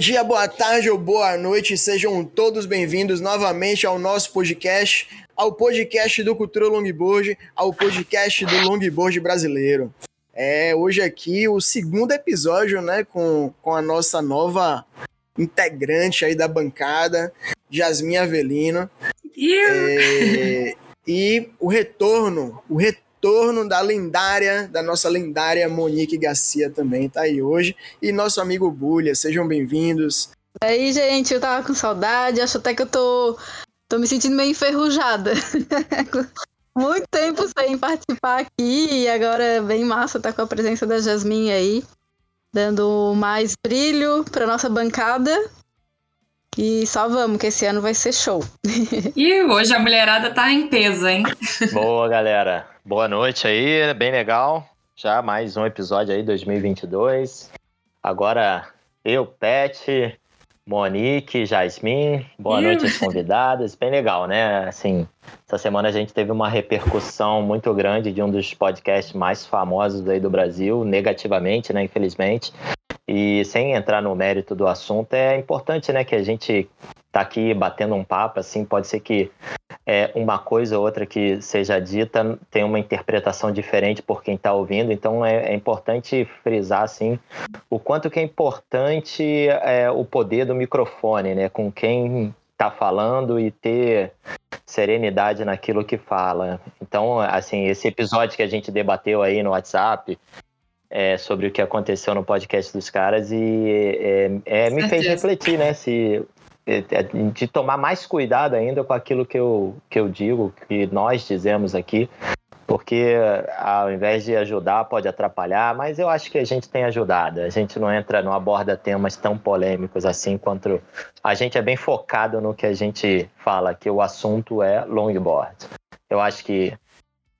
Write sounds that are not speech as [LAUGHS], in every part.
Bom dia, boa tarde ou boa noite, sejam todos bem-vindos novamente ao nosso podcast, ao podcast do Cultura Longboard, ao podcast do Longboard brasileiro. É, hoje aqui o segundo episódio, né, com, com a nossa nova integrante aí da bancada, Jasmin Avelino. É, e o retorno, o retorno retorno da lendária, da nossa lendária Monique Garcia também tá aí hoje. E nosso amigo Bulha, sejam bem-vindos. E aí, gente, eu tava com saudade, acho até que eu tô, tô me sentindo meio enferrujada. [LAUGHS] Muito tempo sem participar aqui e agora é bem massa estar tá com a presença da Jasmine aí, dando mais brilho para nossa bancada. E só vamos, que esse ano vai ser show. [LAUGHS] e hoje a mulherada tá em peso, hein? Boa, galera. Boa noite aí, bem legal. Já mais um episódio aí, 2022. Agora eu, Pet, Monique, Jasmine, boa noite às convidadas. Bem legal, né? Assim, essa semana a gente teve uma repercussão muito grande de um dos podcasts mais famosos aí do Brasil, negativamente, né? Infelizmente. E sem entrar no mérito do assunto, é importante, né, que a gente tá aqui batendo um papo, assim, pode ser que é, uma coisa ou outra que seja dita tem uma interpretação diferente por quem está ouvindo, então é, é, importante frisar, assim, o quanto que é importante é, o poder do microfone, né, com quem está falando e ter serenidade naquilo que fala. Então, assim, esse episódio que a gente debateu aí no WhatsApp, é, sobre o que aconteceu no podcast dos caras e é, é, me fez refletir, né? Se, é, é, de tomar mais cuidado ainda com aquilo que eu, que eu digo, que nós dizemos aqui, porque ao invés de ajudar, pode atrapalhar, mas eu acho que a gente tem ajudado. A gente não entra, não aborda temas tão polêmicos assim quanto. A gente é bem focado no que a gente fala, que o assunto é longboard. Eu acho que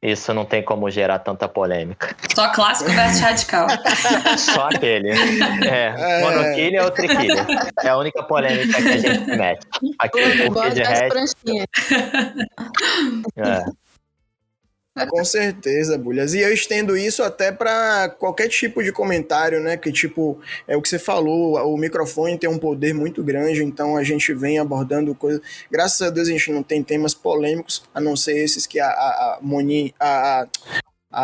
isso não tem como gerar tanta polêmica. Só clássico versus radical. [LAUGHS] Só aquele. É, é. monoquilha ou triquilha. É a única polêmica que a gente mete. Aqui, porque de resto... É. Com certeza, Bulhas. E eu estendo isso até para qualquer tipo de comentário, né? Que, tipo, é o que você falou, o microfone tem um poder muito grande, então a gente vem abordando coisas. Graças a Deus a gente não tem temas polêmicos, a não ser esses que a, a, a Moni, a, a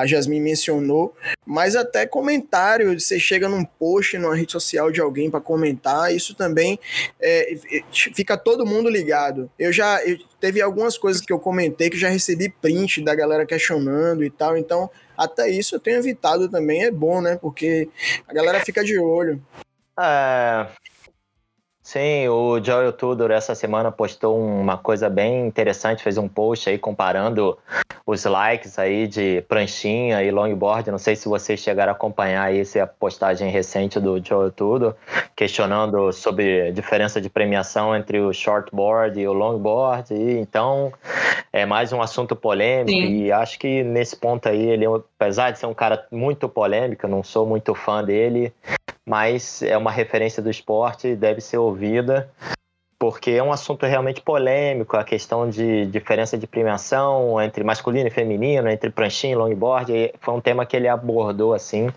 Jasmine mencionou, mas até comentário, você chega num post numa rede social de alguém para comentar, isso também é, fica todo mundo ligado. Eu já eu, teve algumas coisas que eu comentei que já recebi print da galera questionando e tal, então até isso eu tenho evitado também, é bom, né? Porque a galera fica de olho. É, Sim, o Joel Tudor essa semana postou uma coisa bem interessante, fez um post aí comparando os likes aí de pranchinha e longboard. Não sei se vocês chegaram a acompanhar aí essa postagem recente do Joel Tudor, questionando sobre a diferença de premiação entre o shortboard e o longboard. E, então, é mais um assunto polêmico Sim. e acho que nesse ponto aí ele, apesar de ser um cara muito polêmico, eu não sou muito fã dele, mas é uma referência do esporte e deve ser ouvida, porque é um assunto realmente polêmico, a questão de diferença de premiação entre masculino e feminino, entre pranchinha e longboard, foi um tema que ele abordou assim.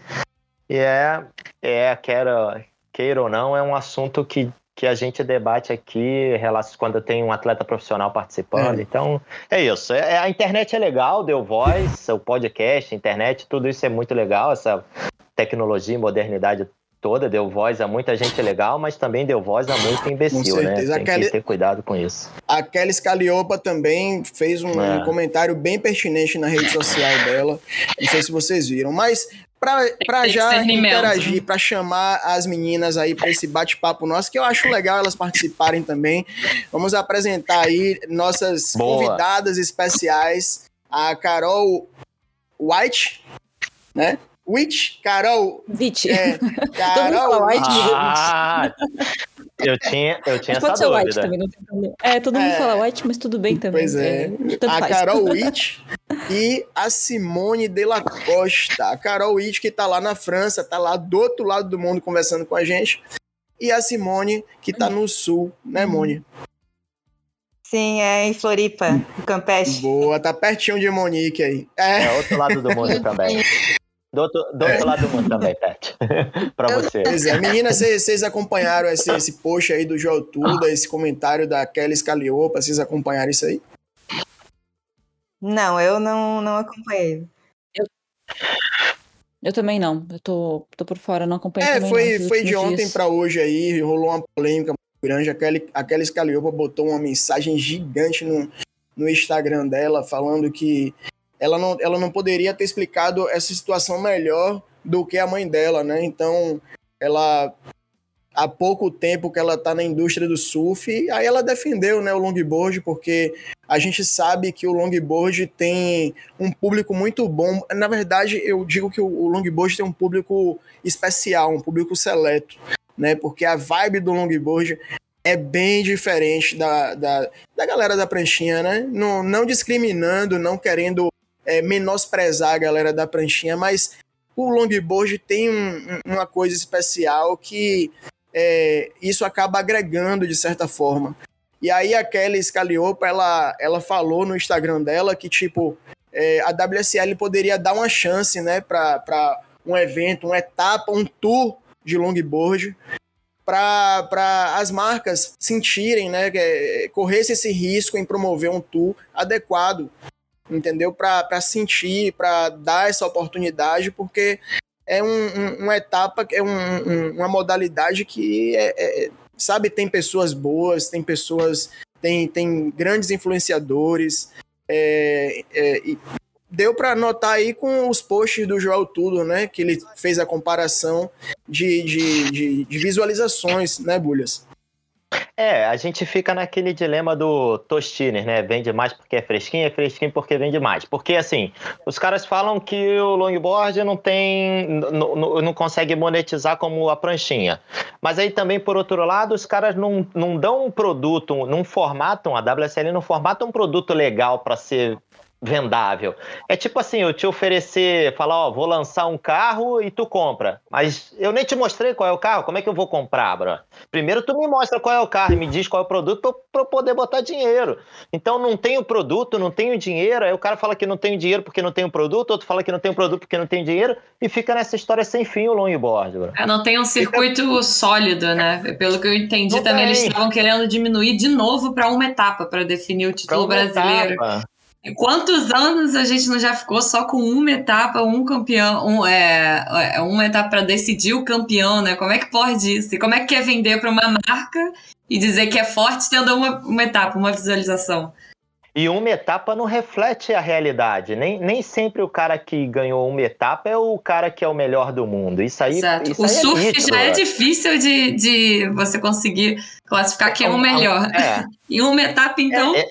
E é, é queira, queira ou não, é um assunto que, que a gente debate aqui quando tem um atleta profissional participando. É. Então, é isso. É, a internet é legal, deu voz, o podcast, a internet, tudo isso é muito legal, essa tecnologia e modernidade toda, deu voz a muita gente legal, mas também deu voz a muito imbecil, né? Tem Kelly... que ter cuidado com isso. A Kelly Scaliopa também fez um, é. comentário bem pertinente na rede social dela. Não sei se vocês viram, mas para já interagir, para chamar as meninas aí para esse bate-papo nosso, que eu acho legal elas participarem também. Vamos apresentar aí nossas Boa. convidadas especiais, a Carol White, né? Witch, Carol. Witch. É, [LAUGHS] Carol. White, ah, eu tinha, eu tinha essa dúvida. White também, não tem problema. É, todo mundo é, fala White, mas tudo bem também. Pois é. é a faz. Carol [LAUGHS] Witt e a Simone de la Costa. A Carol Witt que tá lá na França, tá lá do outro lado do mundo conversando com a gente. E a Simone que tá no sul, né, Mone? Sim, é em Floripa, no Campeche. Boa, tá pertinho de Monique aí. É, é outro lado do mundo [LAUGHS] também. Do outro, do outro lado do mundo também, Pet. [LAUGHS] pra você. Pois é, meninas, vocês acompanharam esse, esse post aí do Joel Tuda, esse comentário da Kelly Scaliopa, vocês acompanharam isso aí? Não, eu não, não acompanhei. Eu também não. Eu tô, tô por fora, não acompanhei É, foi, não, foi de últimos ontem dias. pra hoje aí, rolou uma polêmica muito grande. A Kelly, a Kelly Scaliopa botou uma mensagem gigante no, no Instagram dela, falando que ela não, ela não poderia ter explicado essa situação melhor do que a mãe dela, né? Então, ela há pouco tempo que ela tá na indústria do surf, aí ela defendeu, né, o longboard, porque a gente sabe que o longboard tem um público muito bom. Na verdade, eu digo que o o longboard tem um público especial, um público seleto, né? Porque a vibe do longboard é bem diferente da, da, da galera da pranchinha, né? Não, não discriminando, não querendo é, menosprezar a galera da pranchinha, mas o longboard tem um- um- uma coisa especial que é, isso acaba agregando de certa forma. E aí a Kelly Scaliopa, ela, ela falou no Instagram dela que, tipo, é, a WSL poderia dar uma chance, né, para um evento, uma etapa, um tour de longboard, para as marcas sentirem, né, é, corresse esse risco em promover um tour adequado, entendeu? Para sentir, para dar essa oportunidade, porque é um, um- uma etapa, é um- um- uma modalidade que, é, é- sabe, tem pessoas boas, tem pessoas, tem, tem grandes influenciadores, é, é, deu para notar aí com os posts do Joel Tudo, né, que ele fez a comparação de, de, de, de visualizações, né, Bulhas? É, a gente fica naquele dilema do Tostines, né? Vende mais porque é fresquinho, é fresquinho porque vende mais. Porque, assim, os caras falam que o longboard não tem. não consegue monetizar como a pranchinha. Mas aí também, por outro lado, os caras não, não dão um produto, não formatam, a WSL não formata um produto legal para ser vendável. É tipo assim, eu te oferecer, falar, ó, vou lançar um carro e tu compra. Mas eu nem te mostrei qual é o carro, como é que eu vou comprar, bro? Primeiro tu me mostra qual é o carro e me diz qual é o produto pra eu- poder botar dinheiro. Então não tenho produto, não tenho dinheiro, aí o cara fala que não tem dinheiro porque não tem o produto, outro fala que não tem o produto porque não tem dinheiro, e fica nessa história sem fim o longboard, bro. É, Não tem um circuito sólido, né? Pelo que eu entendi, Não também tem. eles estavam querendo diminuir de novo para uma etapa para definir o título brasileiro. etapa. Quantos anos a gente não já ficou só com uma etapa, um campeão, um, é, é, uma etapa para decidir o campeão, né? Como é que pode isso? E como é que quer vender para uma marca e dizer que é forte tendo uma, uma etapa, uma visualização? E uma etapa não reflete a realidade. Nem, nem sempre o cara que ganhou uma etapa é o cara que é o melhor do mundo. Isso aí, Exato. isso O aí é surf nítido, já é difícil de, de você conseguir classificar quem é o melhor. É. [LAUGHS] E uma etapa, então, É,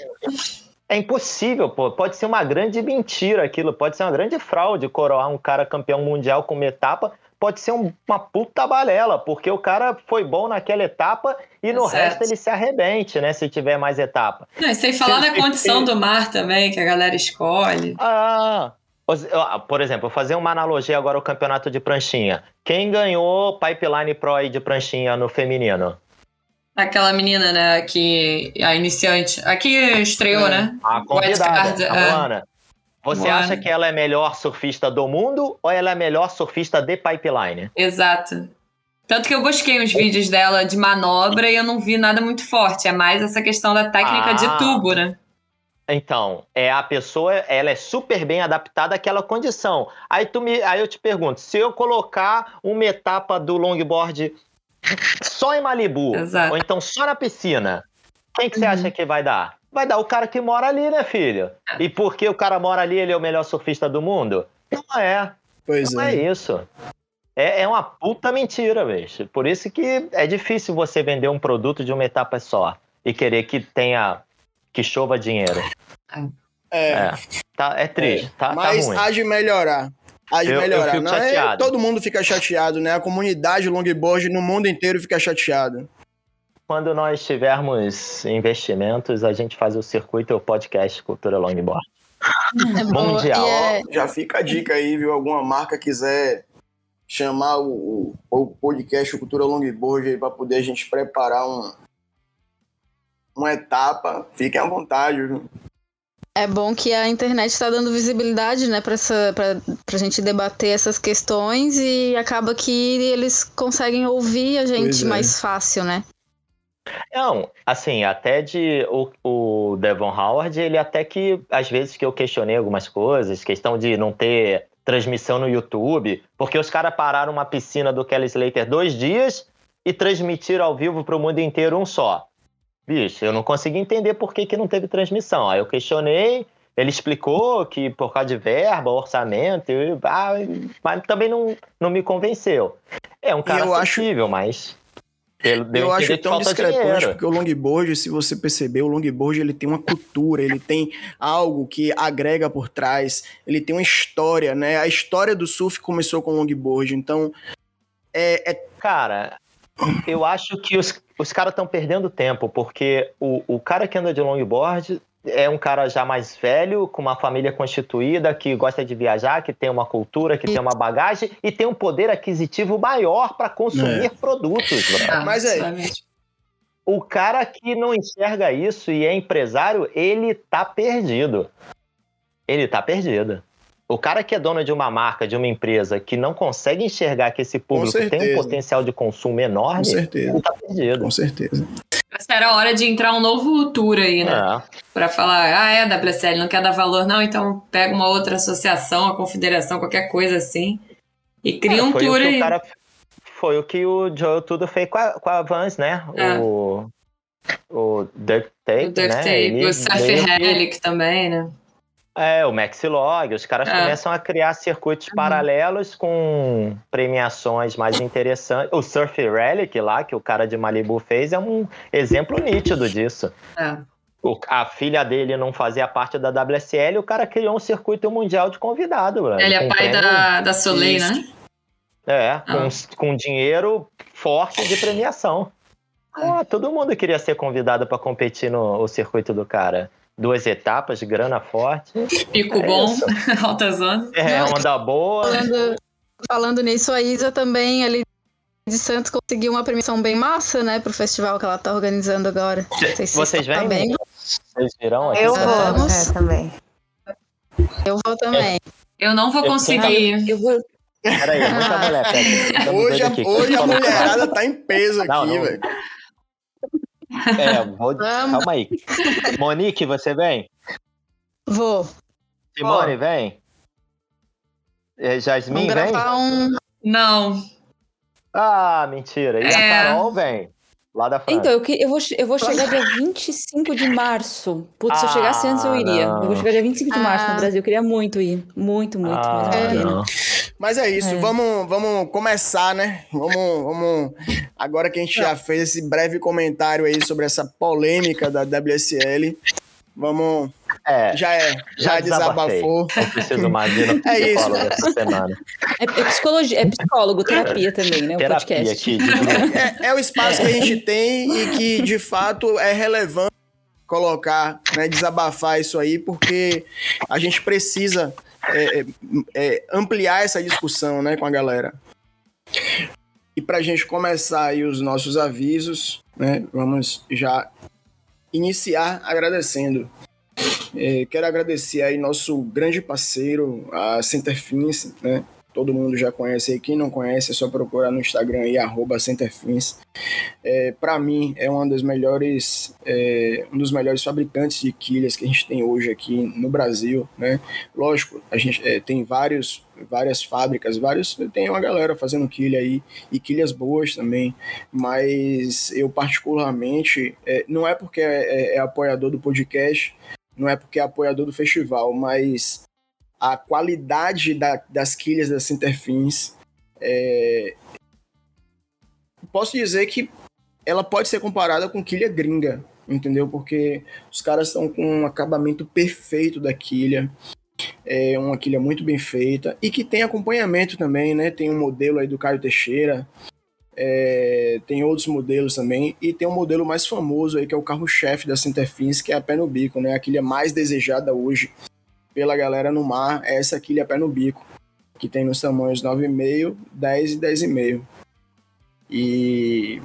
é impossível, pô. Pode ser uma grande mentira aquilo, pode ser uma grande fraude coroar um cara campeão mundial com uma etapa. Pode ser um- uma puta balela, porque o cara foi bom naquela etapa e no Certo. resto ele se arrebente, né? Se tiver mais etapa. Não, e sem falar Se- na condição se- do mar também, que a galera escolhe. Ah, por exemplo, vou fazer uma analogia agora ao campeonato de pranchinha. Quem ganhou Pipeline Pro aí de pranchinha no feminino? Aquela menina, né, que a iniciante. Aqui estreou, É. né? A convidada, a é. Moana. Você Moana. acha que ela é a melhor surfista do mundo ou ela é a melhor surfista de pipeline? Exato. Tanto que eu busquei uns vídeos dela de manobra e eu não vi nada muito forte. É mais essa questão da técnica Ah. de tubo, né? Então, é a pessoa, ela é super bem adaptada àquela condição. Aí tu me, aí eu te pergunto, se eu colocar uma etapa do longboard só em Malibu, Exato. ou então só na piscina, quem que você Uhum. acha que vai dar? Vai dar o cara que mora ali, né, filho? E porque o cara mora ali, ele é o melhor surfista do mundo? Não é. Pois Não é. é isso. É, é uma puta mentira, bicho. Por isso que é difícil você vender um produto de uma etapa só e querer que tenha que chova dinheiro. É, É, tá, é triste, tá, tá mas ruim. há de melhorar. De Eu- eu melhorar. fico Não é- chateado. todo mundo fica chateado, né? A comunidade longboard no mundo inteiro fica chateada. Quando nós tivermos investimentos, a gente faz o circuito e o podcast Cultura Longboard. [LAUGHS] É. Mundial. É- Já fica a dica aí, viu? Alguma marca quiser chamar o, o, o podcast Cultura Longboard aí para poder a gente preparar um, uma etapa, fiquem à vontade, viu? É bom que a internet está dando visibilidade, né, para pra gente debater essas questões e acaba que eles conseguem ouvir a gente é. mais fácil, né? Não, assim, até de o, o Devon Howard, ele até que, às vezes que eu questionei algumas coisas, questão de não ter transmissão no YouTube, porque os caras pararam uma piscina do Kelly Slater dois dias e transmitiram ao vivo para o mundo inteiro um só. Bicho, eu não consegui entender por que, que não teve transmissão. Aí eu questionei, ele explicou que por causa de verba, orçamento, ah, mas também não, não me convenceu. É um cara acho- acessível, mas... Eu acho tão discrepante, dinheiro. porque o longboard, se você perceber, o longboard ele tem uma cultura, ele tem algo que agrega por trás, ele tem uma história, né? A história do surf começou com o longboard, então é, é Cara, eu acho que os, os caras estão perdendo tempo, porque o, o cara que anda de longboard é um cara já mais velho, com uma família constituída, que gosta de viajar, que tem uma cultura, que tem uma bagagem e tem um poder aquisitivo maior para consumir É. produtos. Ah, Mas é-. O cara que não enxerga isso e é empresário, ele tá perdido. Ele tá perdido. O cara que é dono de uma marca, de uma empresa, que não consegue enxergar que esse público tem um certeza. potencial de consumo com enorme, certeza, ele tá perdido. com certeza. Essa era a hora de entrar um novo tour aí, né? É. Pra falar, ah, é, a WSL não quer dar valor, não, então pega uma outra associação, a confederação, qualquer coisa assim. E cria um É, foi tour o que aí. o cara Foi o que o Joe Tudo fez com a, com a Vans, né? É. O, o Duct Tape, O Duct né? Tape, Ele o que- Relic também, né? É, o Maxilog, os caras É. Uhum. começam a criar circuitos paralelos com premiações mais interessantes. O Surf Relic lá, que o cara de Malibu fez, é um exemplo nítido disso. É. O- a filha dele não fazia parte da WSL, o cara criou um circuito mundial de convidado. Ele é pai da, da Soleil, Isso. né? É, com, com dinheiro forte de premiação. Pô, todo mundo queria ser convidado para competir no o circuito do cara. Duas etapas, grana forte. Pico É bom, isso. [LAUGHS] alta zona. É, onda boa. Falando, falando nisso, a Isa também ali de Santos conseguiu uma premiação bem massa, né, pro festival que ela tá organizando agora. Se Vocês tá vêm? bem. Vocês virão aqui? Eu vou, é, também. Eu vou também. Eu não vou Eu- conseguir. Eu vou. Peraí, muita mulher, Hoje, a, aqui. hoje a mulherada tá em peso aqui, velho. É, vou... [LAUGHS] Vamos. calma aí. Monique, você vem? Vou. Simone, vem? É, Jasmine, vem? um. Não. Ah, mentira. E a É. Carol vem? Lá da França. Então, eu, que- eu vou, eu vou chegar dia 25 de março. Putz, se eu chegasse antes eu Ah, iria. Eu não. vou chegar dia 25 de março Ah. no Brasil. Eu queria muito ir. Muito, muito. ah, mas é. Mas é isso, É. Vamos, vamos começar, né? Vamos, vamos. Agora que a gente já fez esse breve comentário aí sobre essa polêmica da WSL, vamos. É, Já é, já, desabafei. desabafou. Não preciso mais [LAUGHS] no É isso. essa semana. É, é psicologia, é psicólogo, terapia também, né? O Terapia podcast. aqui. de. É, é o espaço que a gente tem e que, de fato, é relevante colocar, né, desabafar isso aí, porque a gente precisa é, é, é, ampliar essa discussão, né, com a galera. E para a gente começar aí os nossos avisos, né, vamos já iniciar agradecendo. É, quero agradecer aí nosso grande parceiro, a Centerfins, né, todo mundo já conhece aí. Quem não conhece, é só procurar no Instagram aí, arroba Centerfins. É, para mim, é uma das melhores, é, um dos melhores fabricantes de quilhas que a gente tem hoje aqui no Brasil, né? Lógico, a gente é, tem vários, várias fábricas, vários, tem uma galera fazendo quilha aí, e quilhas boas também, mas eu particularmente, é, não é porque é, é- é apoiador do podcast, não é porque é apoiador do festival, mas a qualidade da- das quilhas da Centerfins é, posso dizer que ela pode ser comparada com quilha gringa, entendeu? Porque os caras estão com um acabamento perfeito da quilha, é uma quilha muito bem feita e que tem acompanhamento também, né? Tem um modelo aí do Caio Teixeira, é, tem outros modelos também e tem um modelo mais famoso aí que é o carro-chefe da Centerfins, que é a pé no bico, né? A quilha mais desejada hoje pela galera no mar é essa quilha pé no bico, que tem nos tamanhos 9,5, 10 e 10,5. E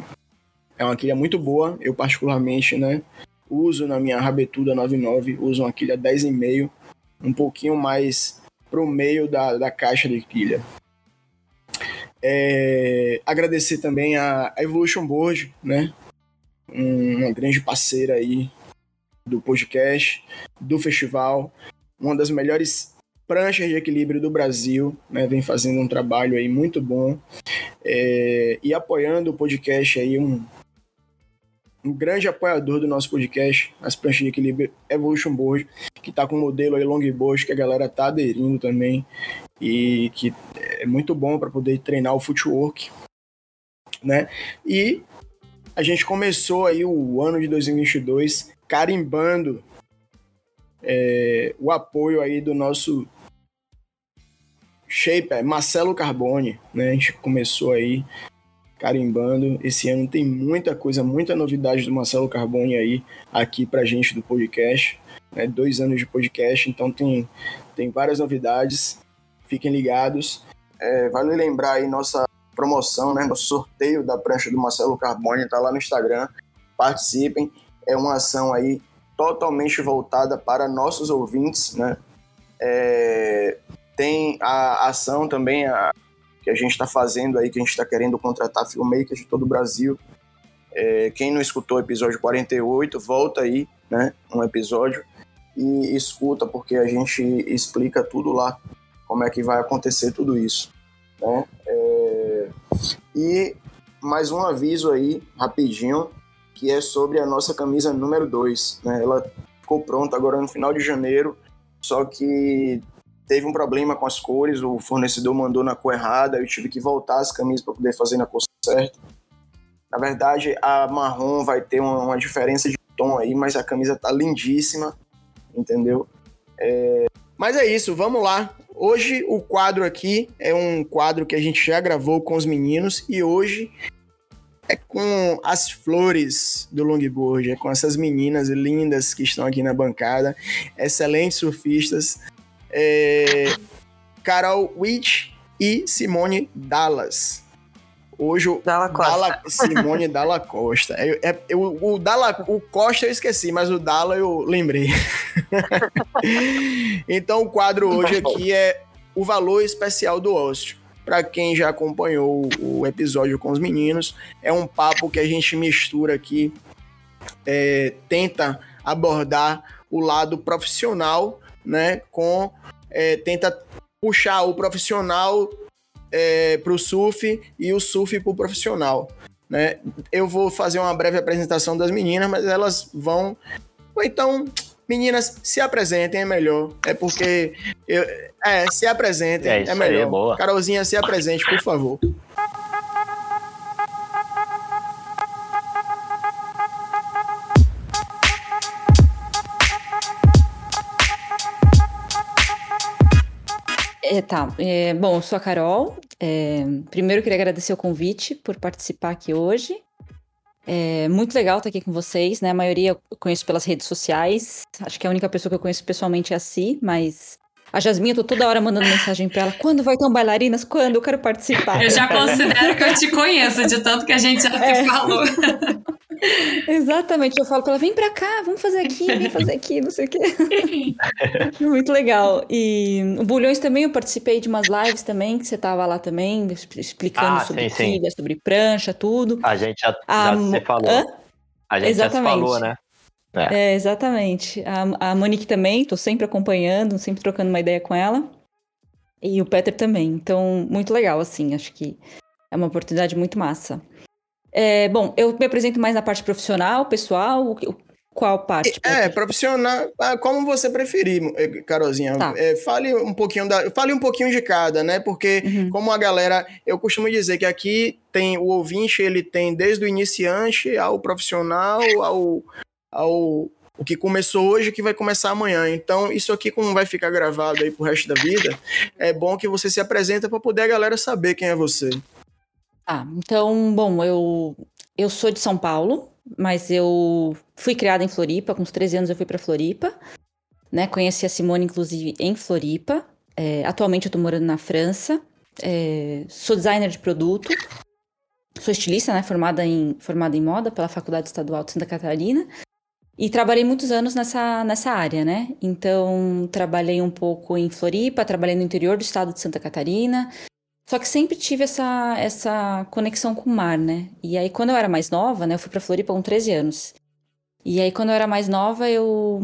é uma quilha muito boa, eu particularmente, né, uso na minha Rabetuda 99, uso uma quilha 10,5, um pouquinho mais pro meio da, da caixa de quilha. É, agradecer também a Evolution Board, né? uma grande parceira aí do podcast, do festival, uma das melhores pranchas de equilíbrio do Brasil, né? Vem fazendo um trabalho aí muito bom é, e apoiando o podcast aí, um, um grande apoiador do nosso podcast, as pranchas de equilíbrio Evolution Board, que tá com um modelo aí longboard que a galera tá aderindo também e que é muito bom para poder treinar o footwork, né? E a gente começou aí o ano de 2022 carimbando é, o apoio aí do nosso shaper Marcelo Carbone, né? A gente começou aí carimbando. Esse ano tem muita coisa, muita novidade do Marcelo Carbone aí aqui pra gente do podcast. Né? Dois anos de podcast, então tem, tem várias novidades. Fiquem ligados. É, vale lembrar aí nossa promoção, né? Nosso sorteio da prancha do Marcelo Carbone, tá lá no Instagram. Participem. É uma ação aí totalmente voltada para nossos ouvintes, né? É, tem a ação também a, que a gente está fazendo aí, que a gente está querendo contratar filmmakers de todo o Brasil. É, quem não escutou o episódio 48, volta aí, né? Um episódio e escuta, porque a gente explica tudo lá, como é que vai acontecer tudo isso. Né? É, e mais um aviso aí, rapidinho, que é sobre a nossa camisa número 2. Né? Ela ficou pronta agora no final de janeiro, só que teve um problema com as cores, o fornecedor mandou na cor errada, eu tive que voltar as camisas para poder fazer na cor certa. Na verdade, a marrom vai ter uma, uma, diferença de tom aí, mas a camisa tá lindíssima, entendeu? É... Mas é isso, vamos lá. Hoje o quadro aqui é um quadro que a gente já gravou com os meninos e hoje é com as flores do longboard, é com essas meninas lindas que estão aqui na bancada, excelentes surfistas, é, Carol Witt e Simone Dallas. Hoje o Dalla Costa. Dalla, Simone Dalla Costa. Eu, é, eu, o, Dalla, o Costa eu esqueci, mas o Dalla eu lembrei. [LAUGHS] então o quadro hoje aqui é o valor especial do ócio. Para quem já acompanhou o episódio com os meninos, é um papo que a gente mistura aqui, é, tenta abordar o lado profissional, né, com é, tenta puxar o profissional é, para o surf e o surf para o profissional. Né? Eu vou fazer uma breve apresentação das meninas, mas elas vão. Ou então, meninas, se apresentem, é melhor. É porque. Eu... É, se apresentem, é, é melhor. Aí. Carolzinha, se apresente, por favor. É, tá. É, bom, eu sou a Carol. É, primeiro eu queria agradecer o convite por participar aqui hoje. É muito legal estar aqui com vocês, né? A maioria eu conheço pelas redes sociais. Acho que a única pessoa que eu conheço pessoalmente é a Si, mas a Jasmine, eu tô toda hora mandando mensagem pra ela. Quando vai ter um bailarinas? Quando? Eu quero participar. Eu já considero que eu te conheço, de tanto que a gente já é. falou. [LAUGHS] Exatamente, eu falo pra ela, vem pra cá, vamos fazer aqui, vem fazer [LAUGHS] aqui, não sei o quê. [LAUGHS] Muito legal. E o Bulhões também, eu participei de umas lives também, que você tava lá também, explicando ah, sobre sim, quilha, sobre prancha, tudo. A gente já, já se falou. Hã? A gente Exatamente. já se falou, né? É, é exatamente. A, a Monique também, tô sempre acompanhando, sempre trocando uma ideia com ela. E o Peter também. Então, muito legal, assim, acho que é uma oportunidade muito massa. É, bom, eu me apresento mais na parte profissional, pessoal, qual parte? É, profissional, ah, como você preferir, eh, Carolzinha. Tá. É, fale um pouquinho da, fale um pouquinho de cada, né? Porque uhum. como a galera, eu costumo dizer que aqui tem o ouvinte, ele tem desde o iniciante ao profissional, ao ao o que começou hoje que vai começar amanhã. Então, isso aqui como vai ficar gravado aí pro resto da vida, é bom que você se apresenta para poder a galera saber quem é você. Ah, então, bom, eu, eu sou de São Paulo, mas eu fui criada em Floripa, com uns 13 anos eu fui para Floripa, né? Conheci a Simone, inclusive, em Floripa. É, atualmente eu tô morando na França. É, sou designer de produto. Sou estilista, né? Formada em, formada em moda pela Faculdade Estadual de Santa Catarina. E trabalhei muitos anos nessa, nessa área, né? Então, trabalhei um pouco em Floripa, trabalhei no interior do estado de Santa Catarina. Só que sempre tive essa, essa conexão com o mar, né? E aí, quando eu era mais nova, né? Eu fui pra Floripa com 13 anos. E aí, quando eu era mais nova, eu.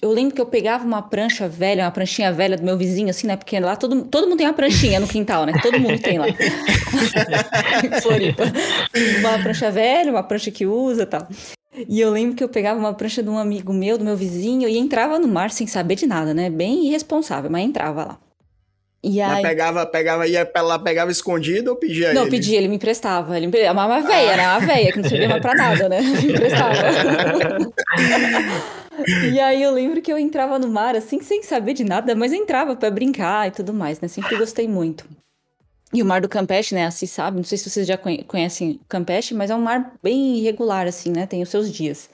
Eu lembro que eu pegava uma prancha velha, uma pranchinha velha do meu vizinho, assim, né? Porque lá todo, todo mundo tem uma pranchinha no quintal, né? Todo mundo tem lá. [LAUGHS] Floripa. Uma prancha velha, uma prancha que usa e tal. E eu lembro que eu pegava uma prancha de um amigo meu, do meu vizinho, e entrava no mar sem saber de nada, né? Bem irresponsável, mas entrava lá. E Mas aí. pegava, pegava, ia lá, pegava escondido ou pedia Não, ele? pedia, ele me emprestava. Ele me emprestava. Uma, uma veia, né? Uma veia, que não servia mais pra nada, né? [LAUGHS] Me emprestava. [LAUGHS] e aí eu lembro que eu entrava no mar, assim, sem saber de nada, mas entrava pra brincar e tudo mais, né? Sempre gostei muito. E o mar do Campeche, né? Assim, sabe? Não sei se vocês já conhe- conhecem o Campeche, mas é um mar bem irregular, assim, né? Tem os seus dias.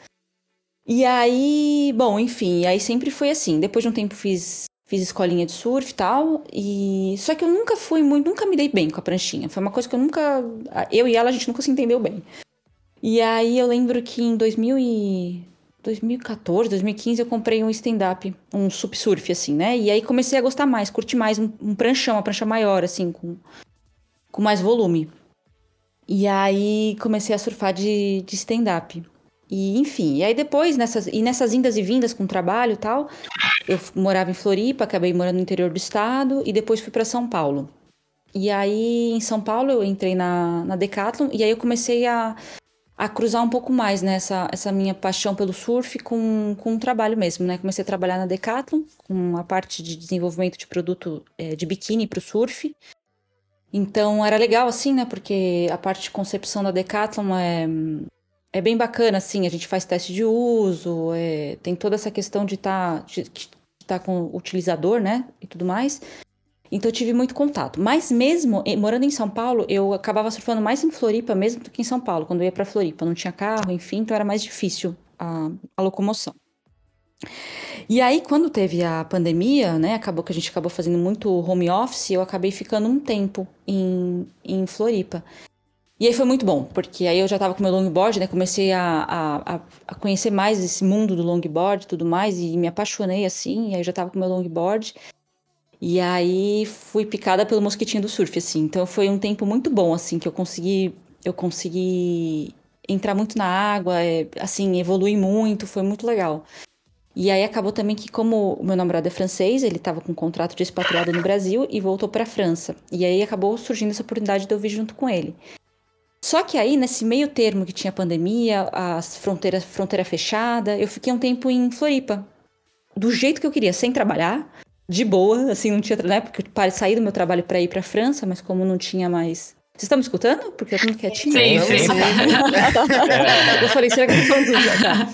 E aí, bom, enfim, aí sempre foi assim. Depois de um tempo fiz, fiz escolinha de surf e tal. E só que eu nunca fui muito, nunca me dei bem com a pranchinha. Foi uma coisa que eu nunca, eu e ela a gente nunca se entendeu bem. E aí eu lembro que em 2000 e 2014, 2015 eu comprei um stand-up, um sup surf assim, né? E aí comecei a gostar mais, curtir mais um, um pranchão, uma prancha maior assim, com com mais volume. E aí comecei a surfar de, de stand-up. E enfim, e aí depois, nessas, e nessas indas e vindas com trabalho e tal, eu morava em Floripa, acabei morando no interior do estado e depois fui para São Paulo. E aí em São Paulo eu entrei na, na Decathlon e aí eu comecei a, a cruzar um pouco mais nessa essa minha paixão pelo surf com, com o trabalho mesmo, né? Comecei a trabalhar na Decathlon com a parte de desenvolvimento de produto eh, de biquíni para o surf. Então era legal assim, né? Porque a parte de concepção da Decathlon é, é bem bacana, assim. A gente faz teste de uso, é, tem toda essa questão de estar de, de tá com o utilizador, né? E tudo mais. Então eu tive muito contato. Mas mesmo morando em São Paulo, eu acabava surfando mais em Floripa mesmo do que em São Paulo, quando eu ia para Floripa. Não tinha carro, enfim, então era mais difícil a, a locomoção. E aí, quando teve a pandemia, né, acabou que a gente acabou fazendo muito home office, eu acabei ficando um tempo em, em Floripa. E aí foi muito bom, porque aí eu já tava com meu longboard, né, comecei a, a, a- conhecer mais esse mundo do longboard e tudo mais, e me apaixonei assim, e aí eu já tava com meu longboard. E aí fui picada pelo mosquitinho do surf, assim. Então foi um tempo muito bom, assim, que eu consegui, eu consegui entrar muito na água, é, assim, evoluir muito, foi muito legal. E aí acabou também que, como o meu namorado é francês, ele estava com um contrato de expatriado no Brasil e voltou para a França. E aí acabou surgindo essa oportunidade de eu vir junto com ele. Só que aí, nesse meio termo que tinha pandemia, as fronteiras, fronteira fechada, eu fiquei um tempo em Floripa. Do jeito que eu queria, sem trabalhar, de boa, assim, não tinha, né? Porque eu saí do meu trabalho para ir para França, mas como não tinha mais. Vocês estão me escutando? Porque eu tô quietinha. Sim, Não, sim. sim. [LAUGHS] Eu falei, será que eu tô falando tudo? Tá.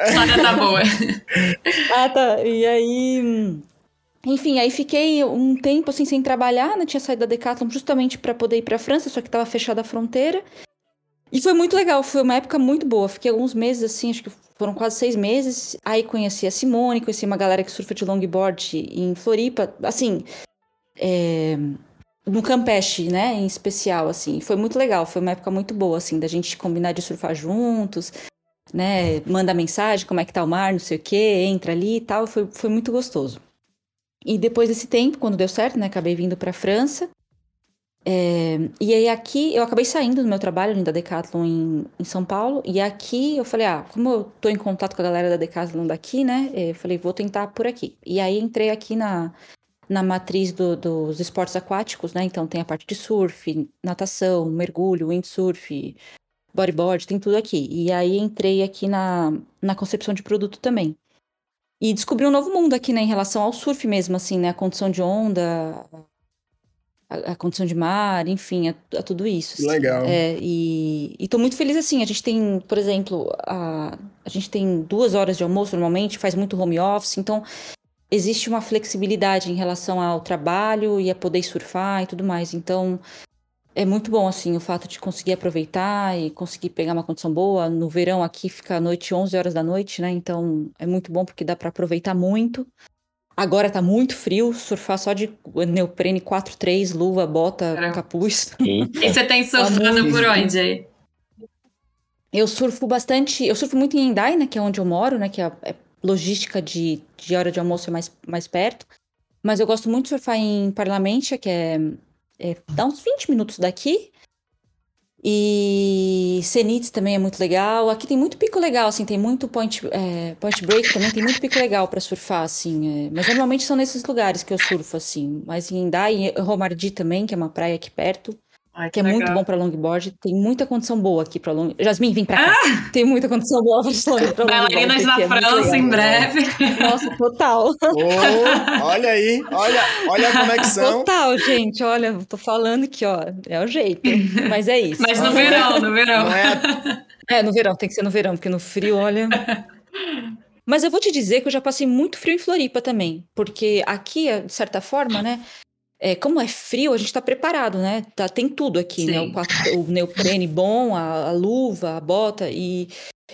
A tá boa. Ah, tá. E aí. Enfim, aí fiquei um tempo assim sem trabalhar, né? Tinha saído da Decathlon justamente para poder ir para França, só que tava fechada a fronteira. E foi muito legal, foi uma época muito boa. Fiquei alguns meses assim, acho que foram quase seis meses. Aí conheci a Simone, conheci uma galera que surfa de longboard em Floripa. Assim, é, no Campeche, né, em especial, assim. Foi muito legal, foi uma época muito boa, assim, da gente combinar de surfar juntos, né, manda mensagem, como é que tá o mar, não sei o quê, entra ali e tal, foi, foi muito gostoso. E depois desse tempo, quando deu certo, né, acabei vindo pra França. É, e aí aqui, eu acabei saindo do meu trabalho ali da Decathlon em, em São Paulo, e aqui eu falei, ah, como eu tô em contato com a galera da Decathlon daqui, né, é, eu falei, vou tentar por aqui. E aí entrei aqui na, na matriz do- dos esportes aquáticos, né, então tem a parte de surf, natação, mergulho, windsurf, bodyboard, tem tudo aqui. E aí entrei aqui na, na concepção de produto também. E descobri um novo mundo aqui, né, em relação ao surf mesmo, assim, né, a condição de onda, a, a condição de mar, enfim, a, a tudo isso. assim. Legal. É, e, e tô muito feliz, assim, a gente tem, por exemplo, a, a gente tem duas horas de almoço normalmente, faz muito home office, então existe uma flexibilidade em relação ao trabalho e a poder surfar e tudo mais. Então, é muito bom, assim, o fato de conseguir aproveitar e conseguir pegar uma condição boa. No verão aqui fica a noite 11 horas da noite, né? Então é muito bom porque dá para aproveitar muito. Agora tá muito frio, surfar só de neoprene 4-3, luva, bota, Caramba. capuz. Eita. E você tem surfado muito. por onde aí? Eu surfo bastante, eu surfo muito em Hendai, né, que é onde eu moro, né, que é, é logística de, de hora de almoço é mais, mais perto. Mas eu gosto muito de surfar em Parlamentia, que é, é dá uns 20 minutos daqui. E Zenith também é muito legal. Aqui tem muito pico legal, assim, tem muito point, é, point break também, tem muito pico legal para surfar, assim. É, mas normalmente são nesses lugares que eu surfo, assim. Mas em Indai, Romardi também, que é uma praia aqui perto. Ai, que, que é legal. muito bom para longboard. Tem muita condição boa aqui para long. Jasmin, vem para cá. Ah! Tem muita condição boa para [LAUGHS] longboard. Bailarinas na é França em breve. Nossa, total. Oh, olha aí, olha, olha a conexão. Total, gente. Olha, tô falando que ó, é o jeito. Mas é isso. Mas no verão, no verão. É... é, no verão, tem que ser no verão, porque no frio, olha. Mas eu vou te dizer que eu já passei muito frio em Floripa também, porque aqui, de certa forma, né, é, como é frio, a gente está preparado, né? Tá, tem tudo aqui, Sim. né? O, o neoprene bom, a, a, luva, a bota. E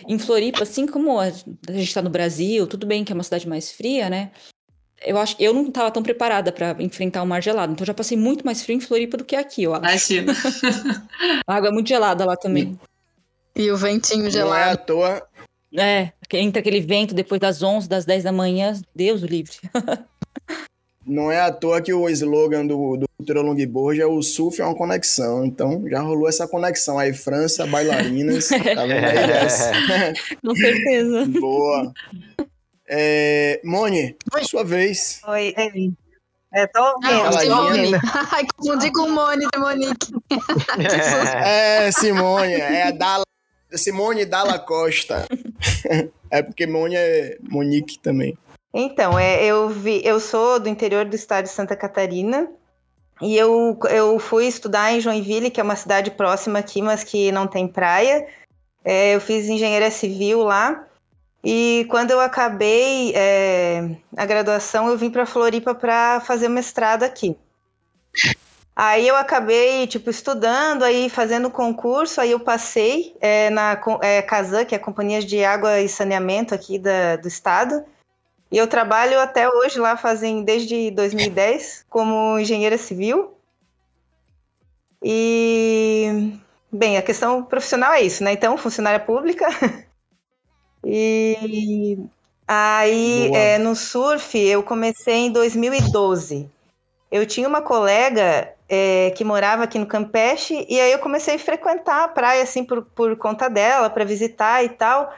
em Floripa, assim como a, a gente está no Brasil, tudo bem que é uma cidade mais fria, né? Eu acho eu não estava tão preparada para enfrentar o mar gelado. Então já passei muito mais frio em Floripa do que aqui, eu acho. Imagina. a água é muito gelada lá também. E o ventinho gelado. Não é à toa. É, entra aquele vento depois das 11, das 10 da manhã. Deus o livre. [LAUGHS] Não é à toa que o slogan do, do Cultura Longboard é o surf é uma conexão. Então já rolou essa conexão aí, França, bailarinas. [LAUGHS] tá vendo aí dessa? [LAUGHS] Com certeza. Boa. É, Moni, sua vez. Oi, Emi. É, tô ouvindo. [LAUGHS] Ai, confundi com Monique, Monique. é, Simone, é a Dala, Simone Dalla Costa. é porque Moni é Monique também. Então, é, eu vi, eu sou do interior do estado de Santa Catarina e eu, eu fui estudar em Joinville, que é uma cidade próxima aqui, mas que não tem praia. É, eu fiz engenharia civil lá e quando eu acabei é, a graduação, eu vim para Floripa para fazer mestrado aqui. Aí eu acabei, tipo, estudando, aí fazendo concurso, aí eu passei é, na é, Casan, que é a Companhia de Água e Saneamento aqui da, do estado. E eu trabalho até hoje lá, fazem desde 2010, como engenheira civil. E, bem, a questão profissional é isso, né? Então, funcionária pública. [LAUGHS] e aí, é, no surf, eu comecei em 2012. Eu tinha uma colega é, que morava aqui no Campeche, e aí eu comecei a frequentar a praia, assim, por, por conta dela, para visitar e tal.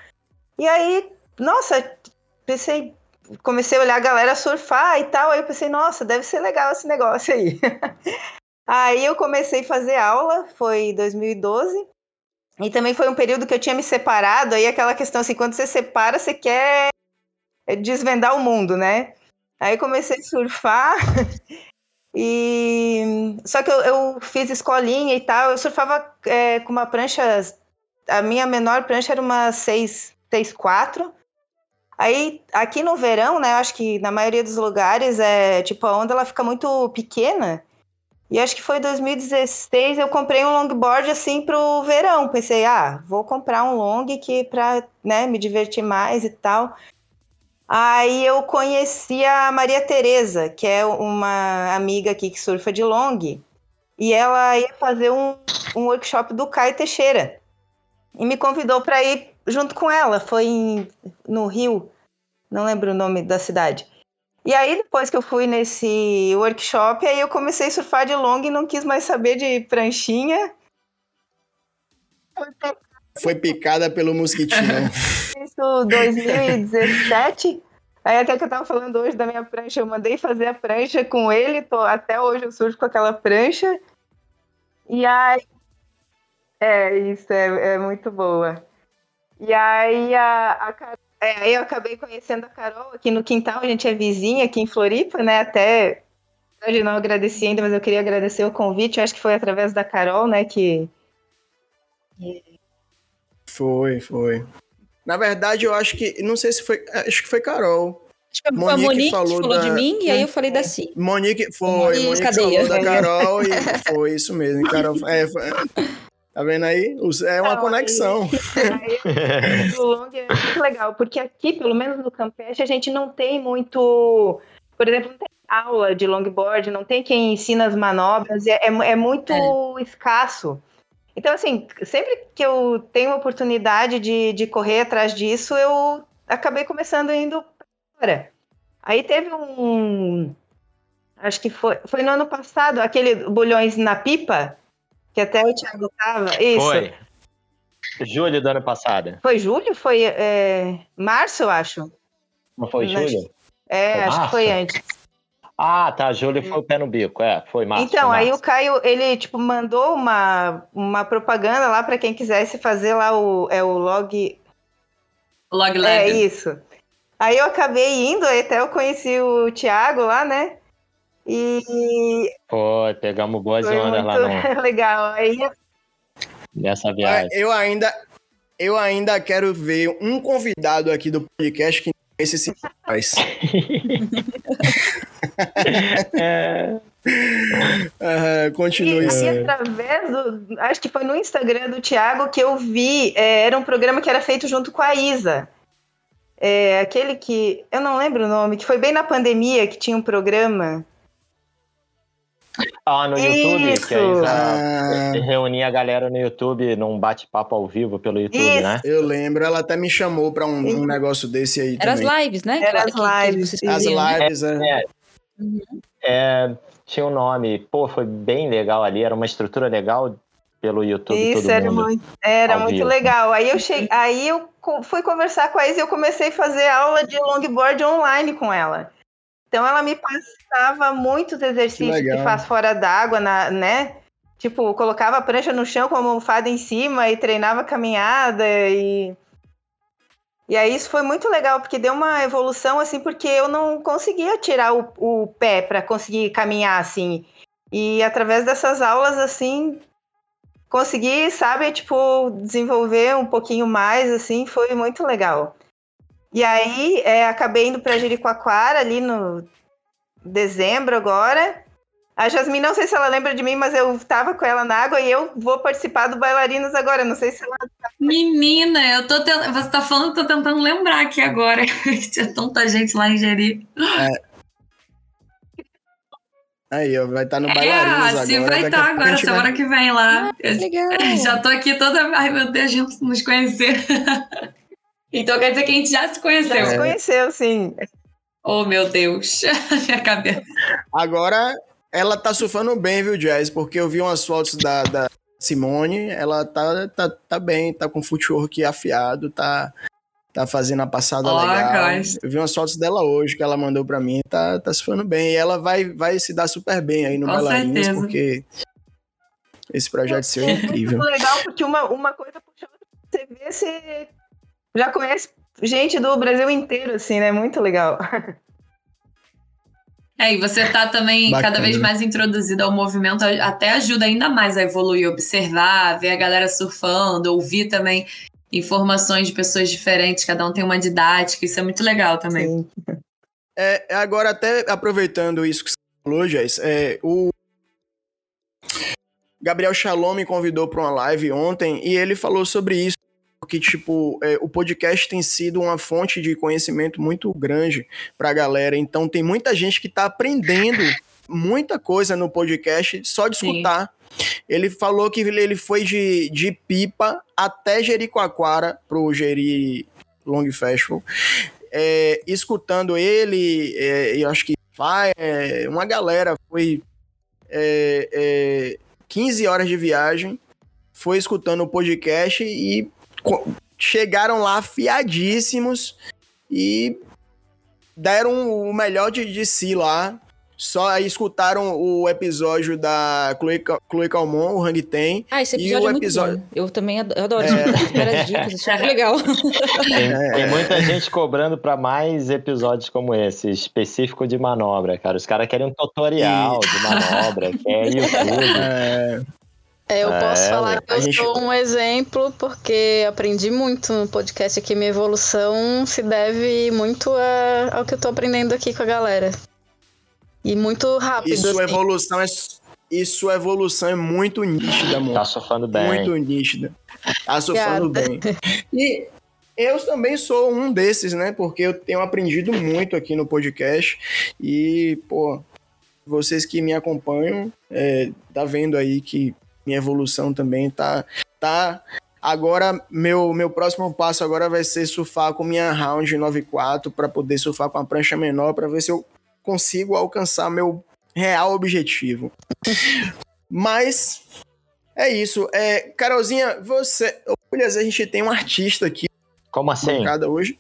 E aí, nossa, pensei, comecei a olhar a galera surfar e tal, aí eu pensei, nossa, deve ser legal esse negócio aí. [LAUGHS] aí eu comecei a fazer aula, foi 2012, e também foi um período que eu tinha me separado, aí aquela questão assim, quando você separa, você quer desvendar o mundo, né? Aí comecei a surfar, [LAUGHS] e só que eu, eu, fiz escolinha e tal, eu surfava é, com uma prancha, a minha menor prancha era uma 664, Aí, aqui no verão, né, acho que na maioria dos lugares, é tipo, a onda ela fica muito pequena. E acho que foi 2016, eu comprei um longboard assim pro verão. Pensei, ah, vou comprar um long que pra, né, me divertir mais e tal. Aí eu conheci a Maria Tereza, que é uma amiga aqui que surfa de long, e ela ia fazer um, um workshop do Caio Teixeira. E me convidou para ir junto com ela, foi em, no Rio, não lembro o nome da cidade. E aí, depois que eu fui nesse workshop, aí eu comecei a surfar de long e não quis mais saber de pranchinha. Foi picada pelo mosquitinho. [LAUGHS] Isso 2017. Aí até que eu tava falando hoje da minha prancha, eu mandei fazer a prancha com ele, tô, até hoje eu surfo com aquela prancha. E aí. É, isso é, é muito boa. E aí a, a é, eu acabei conhecendo a Carol aqui no quintal, a gente é vizinha aqui em Floripa, né? Até hoje não agradeci ainda, mas eu queria agradecer o convite. Eu acho que foi através da Carol, né? Que. Foi, foi. Na verdade, eu acho que. Não sei se foi. Acho que foi Carol. Acho que Monique, Monique falou, falou da... de mim e aí eu falei da Si. Monique foi, Monique cadeia. falou da [LAUGHS] Carol e foi isso mesmo. Carol, é, foi, Tá vendo aí? É uma Não, conexão. Aí, [LAUGHS] o long é muito legal, porque aqui, pelo menos no Campeche, a gente não tem muito. Por exemplo, não tem aula de longboard, não tem quem ensina as manobras, é, é, é muito é. escasso. Então, assim, sempre que eu tenho oportunidade de, de correr atrás disso, eu acabei começando indo fora. Aí teve um. Acho que foi, foi no ano passado, aquele Bulhões na Pipa, que até o Thiago tava. Isso. Foi. Julho do ano passado. Foi julho? Foi é, março, eu acho. Não foi Não, julho? É, Foi acho que março? foi antes. Ah, tá. Julho foi o pé no bico. É, foi março. então, foi aí o. Caio, ele, tipo, mandou uma, uma propaganda lá para quem quisesse fazer lá o, é, o log. Log É Lab. isso. Aí eu acabei indo, até eu conheci o Thiago lá, né? E Foi, pegamos boas foi ondas lá no, [LAUGHS] legal. Aí nessa viagem. Eu ainda, eu ainda quero ver um convidado aqui do podcast que esse se faz. [LAUGHS] [LAUGHS] É, Ah, continue. E, e através do. Acho que foi no Instagram do Thiago que eu vi. é, era um programa que era feito junto com a Isa. É, aquele que. Eu não lembro o nome, que foi bem na pandemia que tinha um programa. Ah, no YouTube, Isso. que a Isa Ah, reunia a galera no YouTube num bate-papo ao vivo pelo YouTube, Isso. né? eu lembro, ela até me chamou pra um, um negócio desse aí Era as também. lives, né? Era as lives, As né? lives, é. É, tinha um nome, pô, foi bem legal ali, era uma estrutura legal pelo YouTube Isso, todo era mundo. muito, era muito vivo. legal. Aí eu cheguei, aí eu fui conversar com a Isa e eu comecei a fazer aula de longboard online com ela. Então ela me passava muitos exercícios que, legal. faz fora d'água, né? Tipo, colocava a prancha no chão com a almofada em cima e treinava caminhada e e aí isso foi muito legal porque deu uma evolução assim porque eu não conseguia tirar o, o pé para conseguir caminhar assim. E através dessas aulas assim consegui, sabe, tipo, desenvolver um pouquinho mais, assim, foi muito legal. E aí, é, acabei indo para Jericoacoara ali no dezembro agora. A Jasmine, não sei se ela lembra de mim, mas eu tava com ela na água e eu vou participar do Bailarinos agora. Não sei se ela. Menina, eu tô tent... você tá falando, eu tô tentando lembrar aqui agora. [LAUGHS] Tinha tanta gente lá em Jeri. Aí, ó, vai estar no É, Bailarinos Sil agora. vai daqui a estar a agora, gente vai- semana que vem lá. Ah, que legal. Eu já tô aqui toda. Ai, meu Deus, a gente nos conhecer. [LAUGHS] então quer dizer que a gente já se conheceu. Já se conheceu, sim. Oh, meu Deus. [LAUGHS] Minha cabeça. Agora, ela tá surfando bem, viu, Jazz? Porque eu vi umas fotos da, da Simone, ela tá, tá, tá bem, tá com footwork afiado, tá, tá fazendo a passada Ó, legal. gosto. Eu vi umas fotos dela hoje que ela mandou pra mim, tá, tá surfando bem. E ela vai, vai se dar super bem aí no Com Bailarinos, certeza. porque esse projeto seu é incrível. Muito legal, porque uma, uma coisa puxa a outra. Você vê, você já conhece gente do Brasil inteiro, assim, né? Muito legal. É, e você tá também Bacana. cada vez mais introduzido ao movimento, até ajuda ainda mais a evoluir, observar, ver a galera surfando, ouvir também informações de pessoas diferentes, cada um tem uma didática, isso é muito legal também. É, agora, até aproveitando isso que você falou, Jess, é, o Gabriel Shalom me convidou para uma live ontem e ele falou sobre isso, que tipo, é, o podcast tem sido uma fonte de conhecimento muito grande para a galera, então tem muita gente que está aprendendo muita coisa no podcast só de Sim. escutar. Ele falou que ele foi de, de Pipa até Jericoacoara pro Jeri Long Festival é, escutando ele, é, eu acho que vai, é, uma galera foi é, é, 15 horas de viagem, foi escutando o podcast e chegaram lá afiadíssimos e deram o melhor de, de si lá. Só escutaram o episódio da Chloe, Chloe Calmon, o Hang Ten. Ah, esse E episódio o é muito episódio- bom. Eu também adoro, eu adoro escutar as primeiras dicas, isso é legal. Tem, [LAUGHS] É. tem muita gente cobrando pra mais episódios como esse, específico de manobra, cara. Os caras querem um tutorial de manobra, quer YouTube. [LAUGHS] É, É, eu É, posso falar que eu gente- sou um exemplo, porque aprendi muito no podcast aqui. Minha evolução se deve muito a- ao que eu tô aprendendo aqui com a galera. E muito rápido. e sua assim. evolução é e sua evolução é muito nítida, amor. Tá surfando bem. muito nítida. Tá surfando Obrigada. bem. E eu também sou um desses, né? Porque eu tenho aprendido muito aqui no podcast. E, pô, vocês que me acompanham, é, tá vendo aí que minha evolução também tá tá agora meu meu próximo passo agora vai ser surfar com minha round 94 para poder surfar com a prancha menor para ver se eu consigo alcançar meu real objetivo. [LAUGHS] Mas é isso. É, Carolzinha, você. Olha, a gente tem um artista aqui. Como assim? hoje.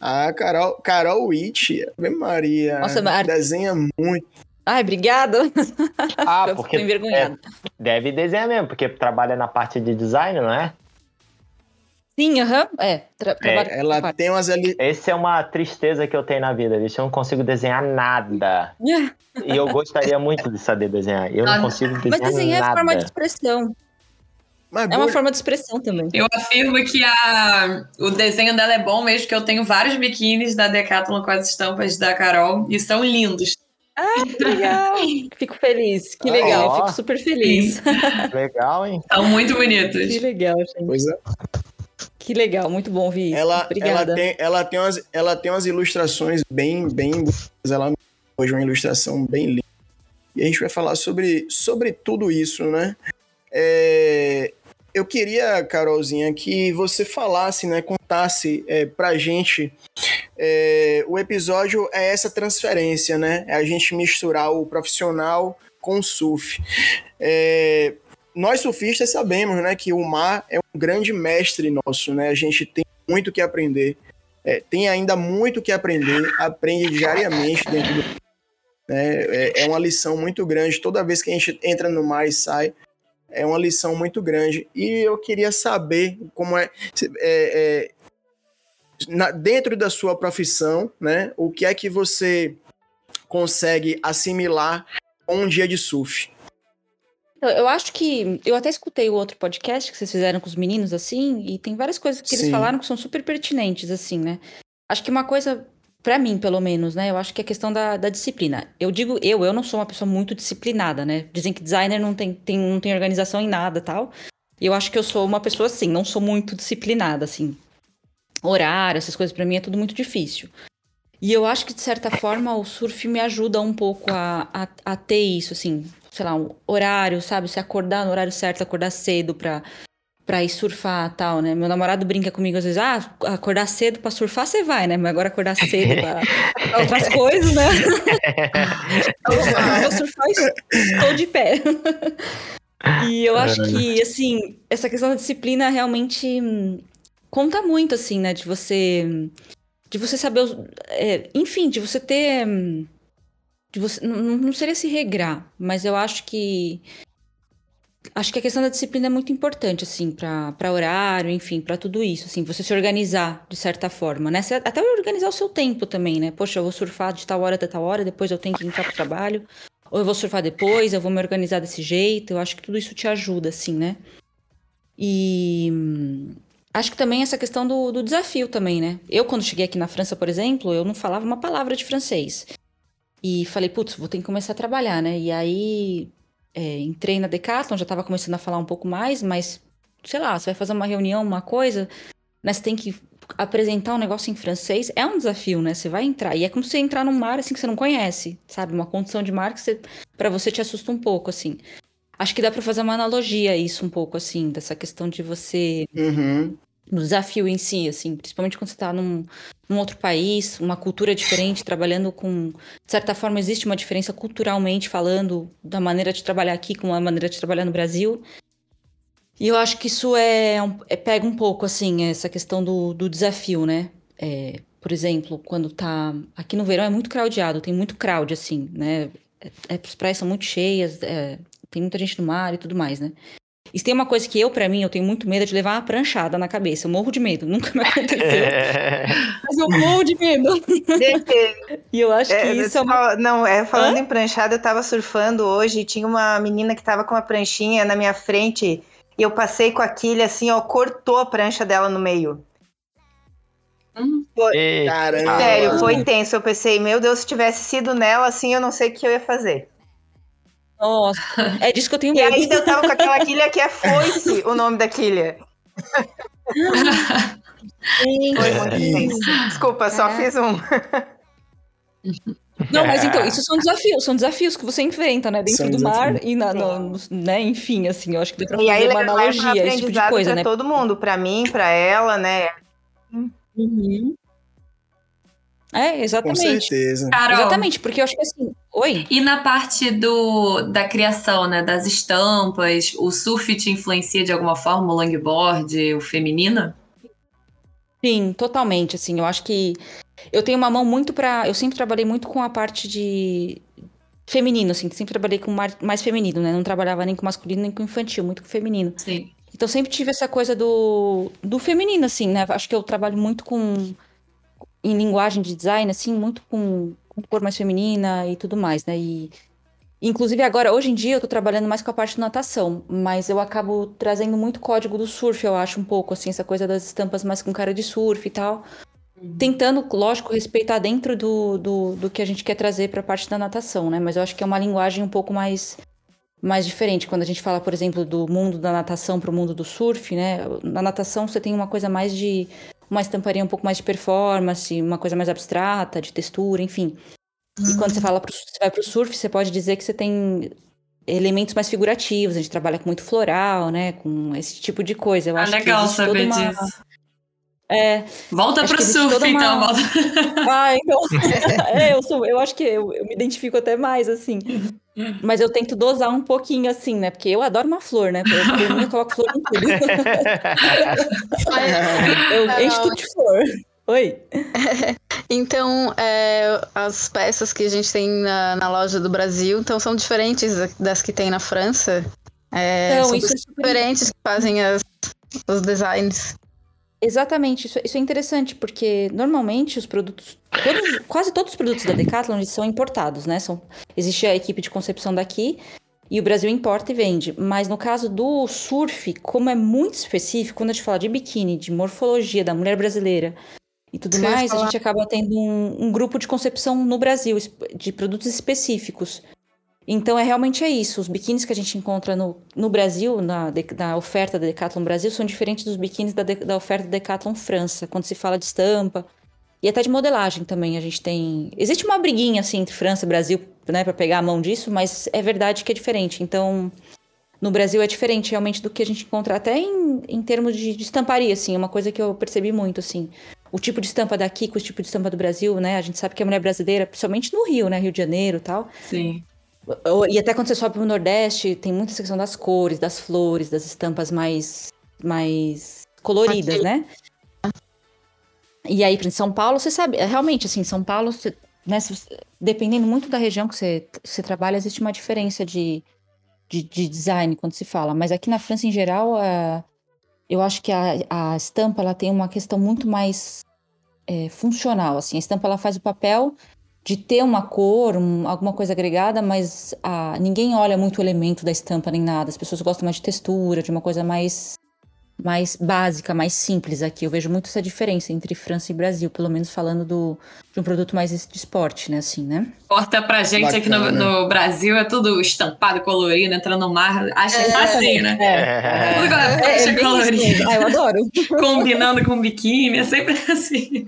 Ah, Carol, Carol Witt. Ave Maria. Nossa, desenha muito. Ai, obrigada. [LAUGHS] Ah, Eu porque envergonhada. deve desenhar mesmo, porque trabalha na parte de design, não é? Sim, aham. É, tra essa Ela tem umas ali. Essa é uma tristeza que eu tenho na vida, bicho. Eu não consigo desenhar nada. [LAUGHS] E eu gostaria muito de saber desenhar. Eu Ah, não consigo desenhar Mas desenhar é nada. forma de expressão. Mas É uma Bulha, forma de expressão também. Eu afirmo que a, o desenho dela é bom mesmo, que eu tenho vários biquínis da Decathlon com as estampas da Carol e são lindos. Que legal. Fico feliz. Que Ah, legal. ó. Fico super feliz. Legal, hein? São muito bonitos. Que legal, gente. coisa. Que legal. Muito bom ouvir isso. Ela, ela, Obrigada. tem, ela, tem umas, ela tem umas ilustrações bem, bem. bonitas. Ela hoje uma ilustração bem linda. E a gente vai falar sobre, sobre tudo isso, né? É, eu queria, Carolzinha, que você falasse, né? Contasse é, pra gente. é, o episódio é essa transferência, né? É a gente misturar o profissional com o surf. É, nós surfistas sabemos, né, que o mar é um grande mestre nosso, né? A gente tem muito que aprender. É, tem ainda muito que aprender, aprende diariamente dentro do. Né? É, é uma lição muito grande. Toda vez que a gente entra no mar e sai, é uma lição muito grande. E eu queria saber como é. é, é, na- dentro da sua profissão, né? O que é que você consegue assimilar com um dia de surf? Eu, eu acho que. Eu até escutei o outro podcast que vocês fizeram com os meninos, assim, e tem várias coisas que eles Sim. falaram que são super pertinentes, assim, né? Acho que uma coisa, pra mim, pelo menos, né? Eu acho que é questão da, da disciplina. Eu digo eu, eu não sou uma pessoa muito disciplinada, né? Dizem que designer não tem, tem, não tem organização em nada tal. Eu acho que eu sou uma pessoa assim, não sou muito disciplinada, assim. Horário, essas coisas pra mim é tudo muito difícil. E eu acho que, de certa forma, o surf me ajuda um pouco a, a, a ter isso, assim, sei lá, um horário, sabe? Se acordar no horário certo, acordar cedo pra, pra ir surfar tal, né? Meu namorado brinca comigo às vezes, ah, acordar cedo pra surfar você vai, né? Mas agora acordar cedo pra, pra outras [LAUGHS] coisas, né? [LAUGHS] eu vou surfar e estou de pé. E eu acho que, assim, essa questão da disciplina realmente conta muito, assim, né? De você. De você saber. é, enfim, de você ter. De você, não não seria se regrar, mas eu acho que. Acho que a questão da disciplina é muito importante, assim, pra horário, enfim, pra tudo isso, assim, você se organizar de certa forma, né? Até organizar o seu tempo também, né? Poxa, eu vou surfar de tal hora até tal hora, depois eu tenho que entrar pro trabalho. Ou eu vou surfar depois, eu vou me organizar desse jeito. Eu acho que tudo isso te ajuda, assim, né? E acho que também essa questão do, do desafio também, né? Eu, quando cheguei aqui na França, por exemplo, eu não falava uma palavra de francês. E falei, putz, vou ter que começar a trabalhar, né? E aí é, entrei na Decathlon, já tava começando a falar um pouco mais, mas, sei lá, você vai fazer uma reunião, uma coisa, né? Você tem que apresentar um negócio em francês, é um desafio, né? Você vai entrar. E é como você entrar num mar assim que você não conhece, sabe? Uma condição de mar que você, pra você te assusta um pouco, assim. Acho que dá pra fazer uma analogia a isso um pouco, assim, dessa questão de você Uhum. No desafio em si, assim, principalmente quando você está num, num outro país, uma cultura diferente, trabalhando com. De certa forma, existe uma diferença culturalmente falando da maneira de trabalhar aqui com a maneira de trabalhar no Brasil. E eu acho que isso é, é- pega um pouco, assim, essa questão do, do desafio, né? É, por exemplo, quando tá. Aqui no verão é muito crowdado, tem muito crowd, assim, né? É, é- as praias são muito cheias, é, tem muita gente no mar e tudo mais, né? E tem uma coisa que eu, pra mim, eu tenho muito medo é de levar uma pranchada na cabeça. Eu morro de medo. [LAUGHS] Nunca me aconteceu. [LAUGHS] mas eu morro de medo. [LAUGHS] E eu acho que é, isso é uma. não, é, falando em pranchada, eu tava surfando hoje e tinha uma menina que tava com uma pranchinha na minha frente e eu passei com a quilha assim, ó, cortou a prancha dela no meio. Eita. Caramba. Sério, foi tenso. Eu pensei, meu Deus, se tivesse sido nela assim, eu não sei o que eu ia fazer. Nossa, é disso que eu tenho E medo. ainda eu tava com aquela quilha que é foice, o nome da quilha. Foi muito É. Desculpa, só Caraca. fiz um. Não, mas então, isso são desafios, são desafios que você enfrenta, né? Dentro São do mar desafios. e na, no- né? Enfim, assim, eu acho que dá pra E aí fazer uma analogia, esse tipo de coisa, para né? todo mundo, para mim, para ela, né? Uhum. É, Com exatamente. certeza. Carol, Exatamente, porque eu acho que assim. Oi? e na parte do, da criação, né? Das estampas, o surf te influencia de alguma forma, o longboard, o feminino? Sim, totalmente. Assim, eu acho que eu tenho uma mão muito pra. Eu sempre trabalhei muito com a parte de feminino, assim, sempre trabalhei com mais feminino, né? Não trabalhava nem com masculino nem com infantil, muito com feminino. Sim. Então sempre tive essa coisa do, do feminino, assim, né? Acho que eu trabalho muito com. Em linguagem de design, assim, muito com, com cor mais feminina e tudo mais, né? E. Inclusive agora, hoje em dia, eu tô trabalhando mais com a parte de natação, mas eu acabo trazendo muito código do surf, eu acho, um pouco, assim, essa coisa das estampas mais com cara de surf e tal. Tentando, lógico, respeitar dentro do, do, do que a gente quer trazer pra parte da natação, né? Mas eu acho que é uma linguagem um pouco mais mais diferente. Quando a gente fala, por exemplo, do mundo da natação para o mundo do surf, né? Na natação você tem uma coisa mais de. Uma estamparia um pouco mais de performance, uma coisa mais abstrata, de textura, enfim. E quando você fala pro, você vai para o surf, você pode dizer que você tem elementos mais figurativos, a gente trabalha com muito floral, né? Com esse tipo de coisa. Eu Ah, acho legal que saber uma... disso. É, Volta pro surf, uma- então. Volta. ah, então. [LAUGHS] [LAUGHS] é, eu, sou, eu acho que eu, eu me identifico até mais, assim. Mas eu tento dosar um pouquinho, assim, né? Porque eu adoro uma flor, né? Por mim, eu coloco flor em tudo. [LAUGHS] eu Carol. encho tudo de flor. Oi? [LAUGHS] Então, é, as peças que a gente tem na, na loja do Brasil, então são diferentes da- das que tem na França. É, Não, são isso é diferentes que fazem as- os designs. Exatamente, isso, isso é interessante, porque normalmente os produtos, todos- quase todos os produtos da Decathlon são importados, né? São, existe a equipe de concepção daqui e o Brasil importa e vende. Mas no caso do surf, como é muito específico, quando a gente fala de biquíni, de morfologia da mulher brasileira e tudo ia mais, a gente acaba tendo um, um grupo de concepção no Brasil de produtos específicos. Então, é realmente é isso. Os biquínis que a gente encontra no, no Brasil, na, na oferta da Decathlon Brasil, são diferentes dos biquínis da, da oferta da Decathlon França, quando se fala de estampa. E até de modelagem também, a gente tem... Existe uma briguinha, assim, entre França e Brasil, né, pra pegar a mão disso, mas é verdade que é diferente. Então, no Brasil é diferente, realmente, do que a gente encontra até em, em termos de, de estamparia, assim. É uma coisa que eu percebi muito, assim. O tipo de estampa daqui com o tipo de estampa do Brasil, né? A gente sabe que a mulher brasileira, principalmente no Rio, né? Rio de Janeiro tal, Sim. E até quando você sobe pro Nordeste, tem muita questão das cores, das flores, das estampas mais, mais coloridas, Ok. né? E aí, em São Paulo, você sabe, realmente, assim, São Paulo, você- né, dependendo muito da região que você, você trabalha, existe uma diferença de, de, de design quando se fala. Mas aqui na França, em geral, a- eu acho que a, a estampa, ela tem uma questão muito mais é, funcional, assim. A estampa, ela faz o papel de ter uma cor, um- alguma coisa agregada, mas ah, ninguém olha muito o elemento da estampa nem nada. As pessoas gostam mais de textura, de uma coisa mais, mais básica, mais simples aqui. Eu vejo muito essa diferença entre França e Brasil, pelo menos falando do, de um produto mais de esporte, né? Assim, né? Corta pra gente aqui no, no Brasil, é tudo estampado, colorido, entrando no mar. Acha assim, né? É, Tudo é, faixa é isso colorida, mesmo. Ah, eu adoro. [LAUGHS] combinando com biquíni, é sempre assim.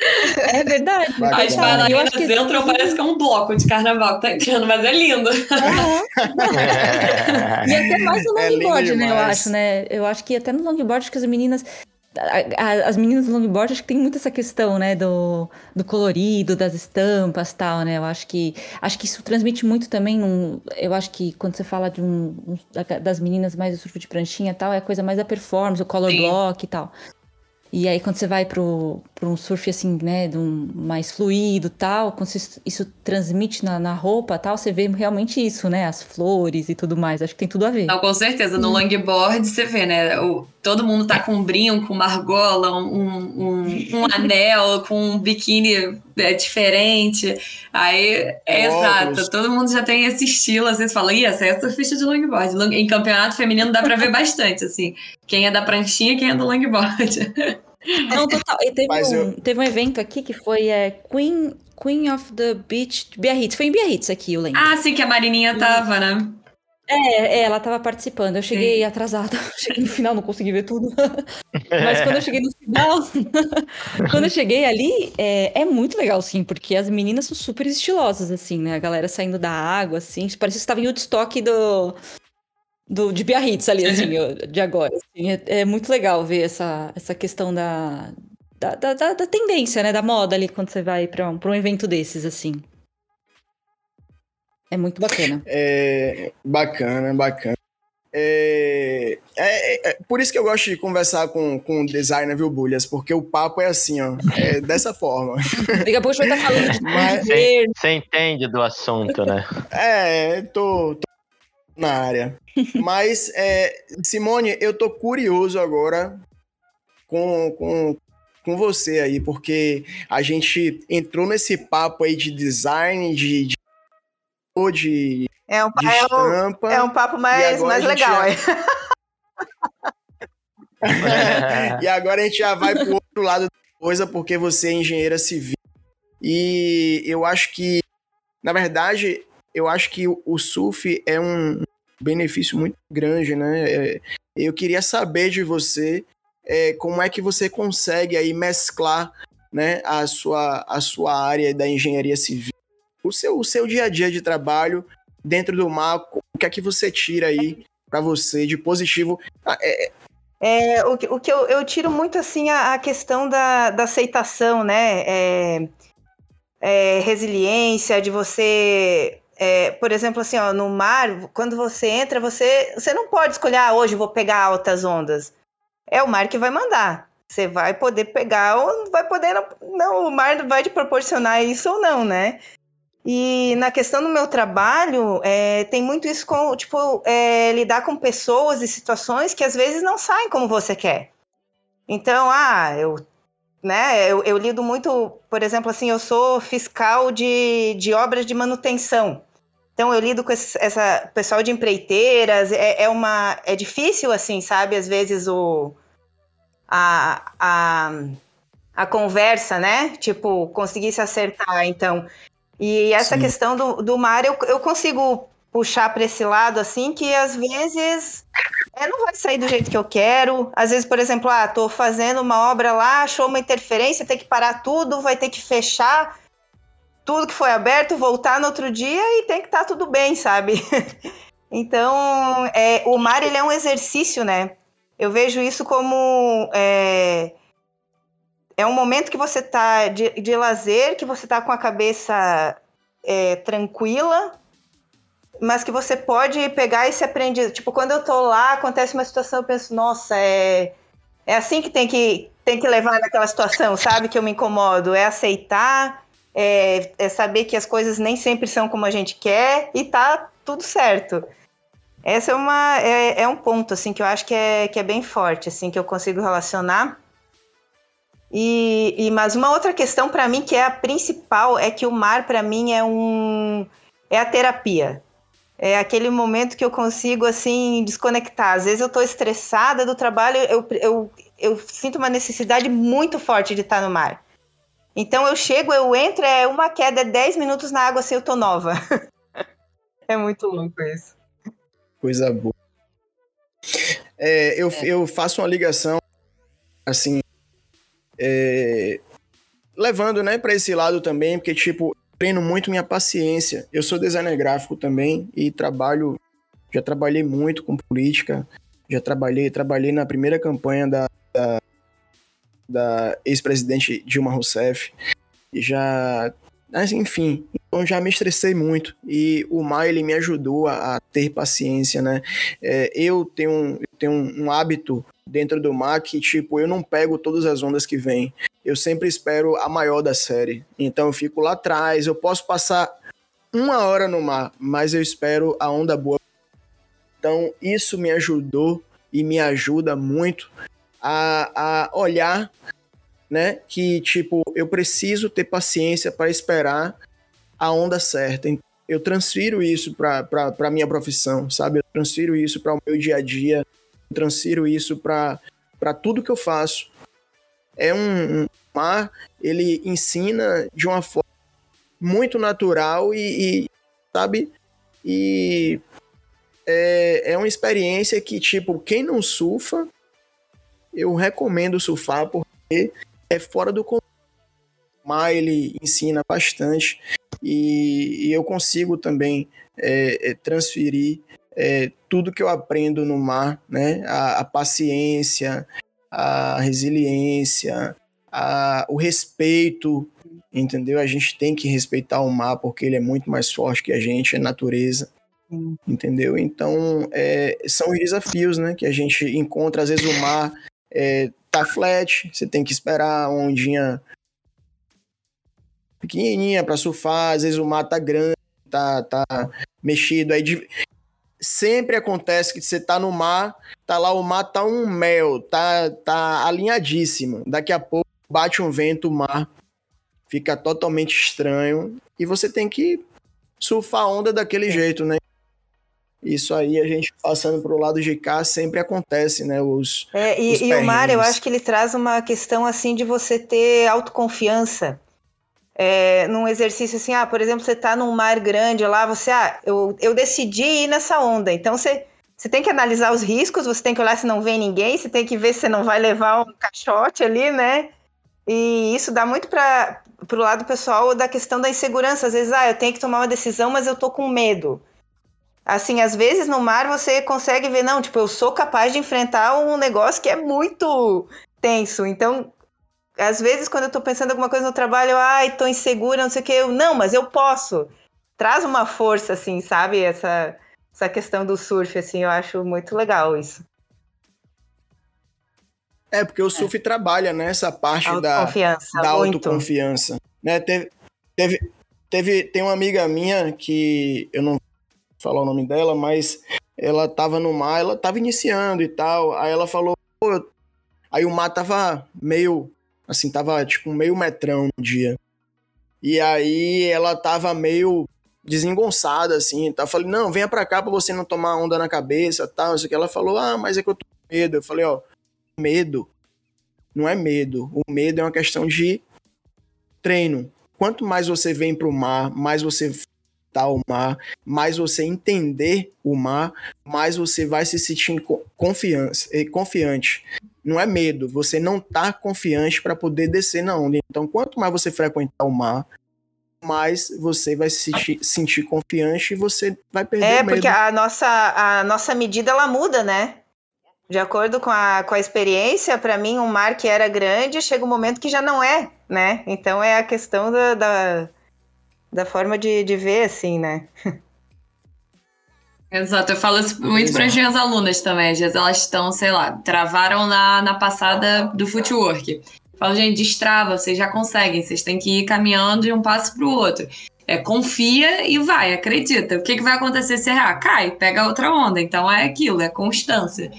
É verdade. Bacana. As Cara, bailarinas eu acho que- entram, parece que é um bloco de carnaval que tá entrando, mas é lindo. [LAUGHS] E até mais no É longboard, né? Eu acho, né? Eu acho que até no longboard, acho que as meninas. As meninas do longboard, acho que tem muito essa questão, né? Do, do colorido, das estampas tal, né? Eu acho que. Acho que isso transmite muito também. Num, eu acho que quando você fala de um, um- da- das meninas mais do surf de pranchinha e tal, é a coisa mais da performance, o color Sim. block e tal. E aí, quando você vai pro um surf assim, né, de um mais fluido tal, quando isso, isso transmite na, na roupa tal, você vê realmente isso, né? As flores e tudo mais. Acho que tem tudo a ver. Não, com certeza. No longboard, você vê, né? O, todo mundo tá com um brinco, uma argola, um, um, um [LAUGHS] anel, com um biquíni é, diferente. Aí, é exato. Todo mundo já tem esse estilo. Às vezes fala, ih, essa é a surfista de longboard. Long- Em campeonato feminino dá pra ver bastante, assim. Quem é da pranchinha, quem é do longboard. [LAUGHS] Não, total. E teve, Mas um, eu- teve um evento aqui que foi é, Queen, Queen of the Beach Biarritz. Foi em Biarritz aqui, eu lembro. ah, sim, que a Marininha tava, né? É, é, ela tava participando. Eu cheguei atrasada. [LAUGHS] Cheguei no final, não consegui ver tudo. [LAUGHS] Mas quando eu cheguei no final, [LAUGHS] quando eu cheguei ali, é, é, muito legal, sim, porque as meninas são super estilosas, assim, né? A galera saindo da água, assim. Parece que estava em Woodstock do, do, de Biarritz ali, assim, de agora. Assim. É, é, muito legal ver essa, essa questão da, da, da, da, tendência, né? Da moda ali, quando você vai para um, um evento desses, assim. É muito bacana. [LAUGHS] É bacana, bacana. É, é, é, por isso que eu gosto de conversar com, com designer, viu, Bulhas? Porque o papo é assim, ó. É dessa forma. [LAUGHS] Daqui a pouco a gente vai estar falando de Mas, Você entende do assunto, né? [LAUGHS] É, tô, tô na área. Mas, é, Simone, eu tô curioso agora com, com, com você aí, porque a gente entrou nesse papo aí de design, de, de de, é um, de é estampa. Um, é um papo mais, mais legal. Já... [LAUGHS] e agora a gente já vai pro outro lado da coisa, porque você é engenheira civil. E eu acho que, na verdade, eu acho que o surf é um benefício muito grande, né? É, eu queria saber de você é, como é que você consegue aí mesclar né, a, sua, a sua área da engenharia civil o seu, o seu dia a dia de trabalho dentro do mar, o que é que você tira aí para você de positivo? Ah, é, é... É, o, o que eu, eu, tiro muito assim a, a questão da, da, aceitação, né? É, é, resiliência, de você. É, por exemplo, assim, ó, no mar, quando você entra, você, você não pode escolher, ah, hoje vou pegar altas ondas. É o mar que vai mandar. Você vai poder pegar ou vai poder. Não, não o mar vai te proporcionar isso ou não, né? E na questão do meu trabalho, é, tem muito isso com, tipo, é, lidar com pessoas e situações que às vezes não saem como você quer. Então, ah, eu, né, eu, eu lido muito, por exemplo, assim, eu sou fiscal de, de obras de manutenção. Então, eu lido com esse essa pessoal de empreiteiras, é, é uma, é difícil, assim, sabe, às vezes o, a, a, a conversa, né, tipo, conseguir se acertar, então... E essa Sim. questão do, do mar, eu, eu consigo puxar para esse lado, assim, que às vezes é, não vai sair do jeito que eu quero. Às vezes, por exemplo, ah, tô fazendo uma obra lá, achou uma interferência, tem que parar tudo, vai ter que fechar tudo que foi aberto, voltar no outro dia e tem que estar tá tudo bem, sabe? [LAUGHS] então, é, o mar, ele é um exercício, né? Eu vejo isso como... É, é um momento que você tá de, de lazer, que você tá com a cabeça é, tranquila, mas que você pode pegar e se aprender. Tipo, quando eu tô lá, acontece uma situação, eu penso, nossa, é, é assim que tem que, tem que levar naquela situação, sabe? Que eu me incomodo. É aceitar, é, é saber que as coisas nem sempre são como a gente quer e tá tudo certo. Essa é, uma, é, é um ponto, assim, que eu acho que é, que é bem forte, assim, que eu consigo relacionar e, e mas uma outra questão para mim que é a principal é que o mar para mim é um é a terapia. É aquele momento que eu consigo assim desconectar. Às vezes eu estou estressada do trabalho, eu, eu, eu sinto uma necessidade muito forte de estar no mar. Então eu chego, eu entro, é uma queda, é 10 minutos na água assim eu tô nova. [LAUGHS] é muito louco isso. Coisa boa. É, eu, é. eu faço uma ligação assim é, levando, né, para esse lado também, porque, tipo, treino muito minha paciência. Eu sou designer gráfico também e trabalho, já trabalhei muito com política, já trabalhei, trabalhei na primeira campanha da, da, da ex-presidente Dilma Rousseff, já, enfim, então já me estressei muito e o Mar ele me ajudou a, a ter paciência, né? É, eu tenho, eu tenho um, um hábito dentro do mar que, tipo, eu não pego todas as ondas que vêm. Eu sempre espero a maior da série. Então eu fico lá atrás, eu posso passar uma hora no mar, mas eu espero a onda boa. Então isso me ajudou e me ajuda muito a, a olhar, né, que, tipo, eu preciso ter paciência para esperar a onda certa. Eu transfiro isso para minha profissão, sabe? Eu transfiro isso para o meu dia a dia transfiro isso para tudo que eu faço. É um, mar, ele ensina de uma forma muito natural e, e sabe? E é, é uma experiência que, tipo, quem não surfa, eu recomendo surfar porque é fora do mar, ele ensina bastante e, e eu consigo também é, é, transferir é, tudo que eu aprendo no mar, né? A, a paciência, a resiliência, a, o respeito, entendeu? A gente tem que respeitar o mar porque ele é muito mais forte que a gente, é natureza. Entendeu? Então, é, são os desafios né, que a gente encontra. Às vezes o mar é, tá flat, você tem que esperar uma ondinha pequenininha para surfar, às vezes o mar tá grande, tá, tá mexido. Aí de... sempre acontece que você tá no mar, tá lá o mar tá um mel, tá, tá alinhadíssimo. Daqui a pouco bate um vento, o mar fica totalmente estranho e você tem que surfar a onda daquele jeito, né? Isso aí, a gente passando para o lado de cá, sempre acontece, né? Os, é, e, os e o mar, eu acho que ele traz uma questão assim de você ter autoconfiança. É, num exercício assim, ah, por exemplo, você está num mar grande lá, você, ah, eu, eu decidi ir nessa onda. Então você, você tem que analisar os riscos, você tem que olhar se não vem ninguém, você tem que ver se você não vai levar um caixote ali, né? E isso dá muito para o lado pessoal da questão da insegurança. Às vezes, ah, eu tenho que tomar uma decisão, mas eu tô com medo assim, às vezes no mar você consegue ver, não, tipo, eu sou capaz de enfrentar um negócio que é muito tenso. Então, às vezes quando eu tô pensando alguma coisa no trabalho, eu, ai, tô insegura, não sei o que, eu, não, mas eu posso. Traz uma força, assim, sabe? Essa, essa questão do surf, assim, eu acho muito legal isso. É, porque o surf é. trabalha nessa parte da, da autoconfiança. Né? Teve, teve, teve, tem uma amiga minha que eu não falar o nome dela, mas ela tava no mar, ela tava iniciando e tal. Aí ela falou, pô, aí o mar tava meio, assim, tava tipo meio metrão no dia. E aí ela tava meio desengonçada, assim, tá? Falei, não, venha pra cá pra você não tomar onda na cabeça, tal, isso que ela falou, ah, mas é que eu tô com medo. Eu falei, ó, medo não é medo. O medo é uma questão de treino. Quanto mais você vem pro mar, mais você o mar, mais você entender o mar, mais você vai se sentir confiança, eh, confiante. Não é medo, você não tá confiante para poder descer na onda. Então, quanto mais você frequentar o mar, mais você vai se sentir, sentir confiante e você vai perder É, medo. porque a nossa, a nossa medida ela muda, né? De acordo com a, com a experiência, para mim, um mar que era grande, chega um momento que já não é, né? Então é a questão da, da da forma de, de ver, assim, né? [LAUGHS] Exato, eu falo isso muito para as minhas alunas também. Às vezes elas estão, sei lá, travaram na, na passada do footwork. falo, gente, destrava, vocês já conseguem, vocês têm que ir caminhando de um passo para o outro. É, confia e vai, acredita. O que, que vai acontecer se errar? Cai, pega outra onda. Então é aquilo, é constância.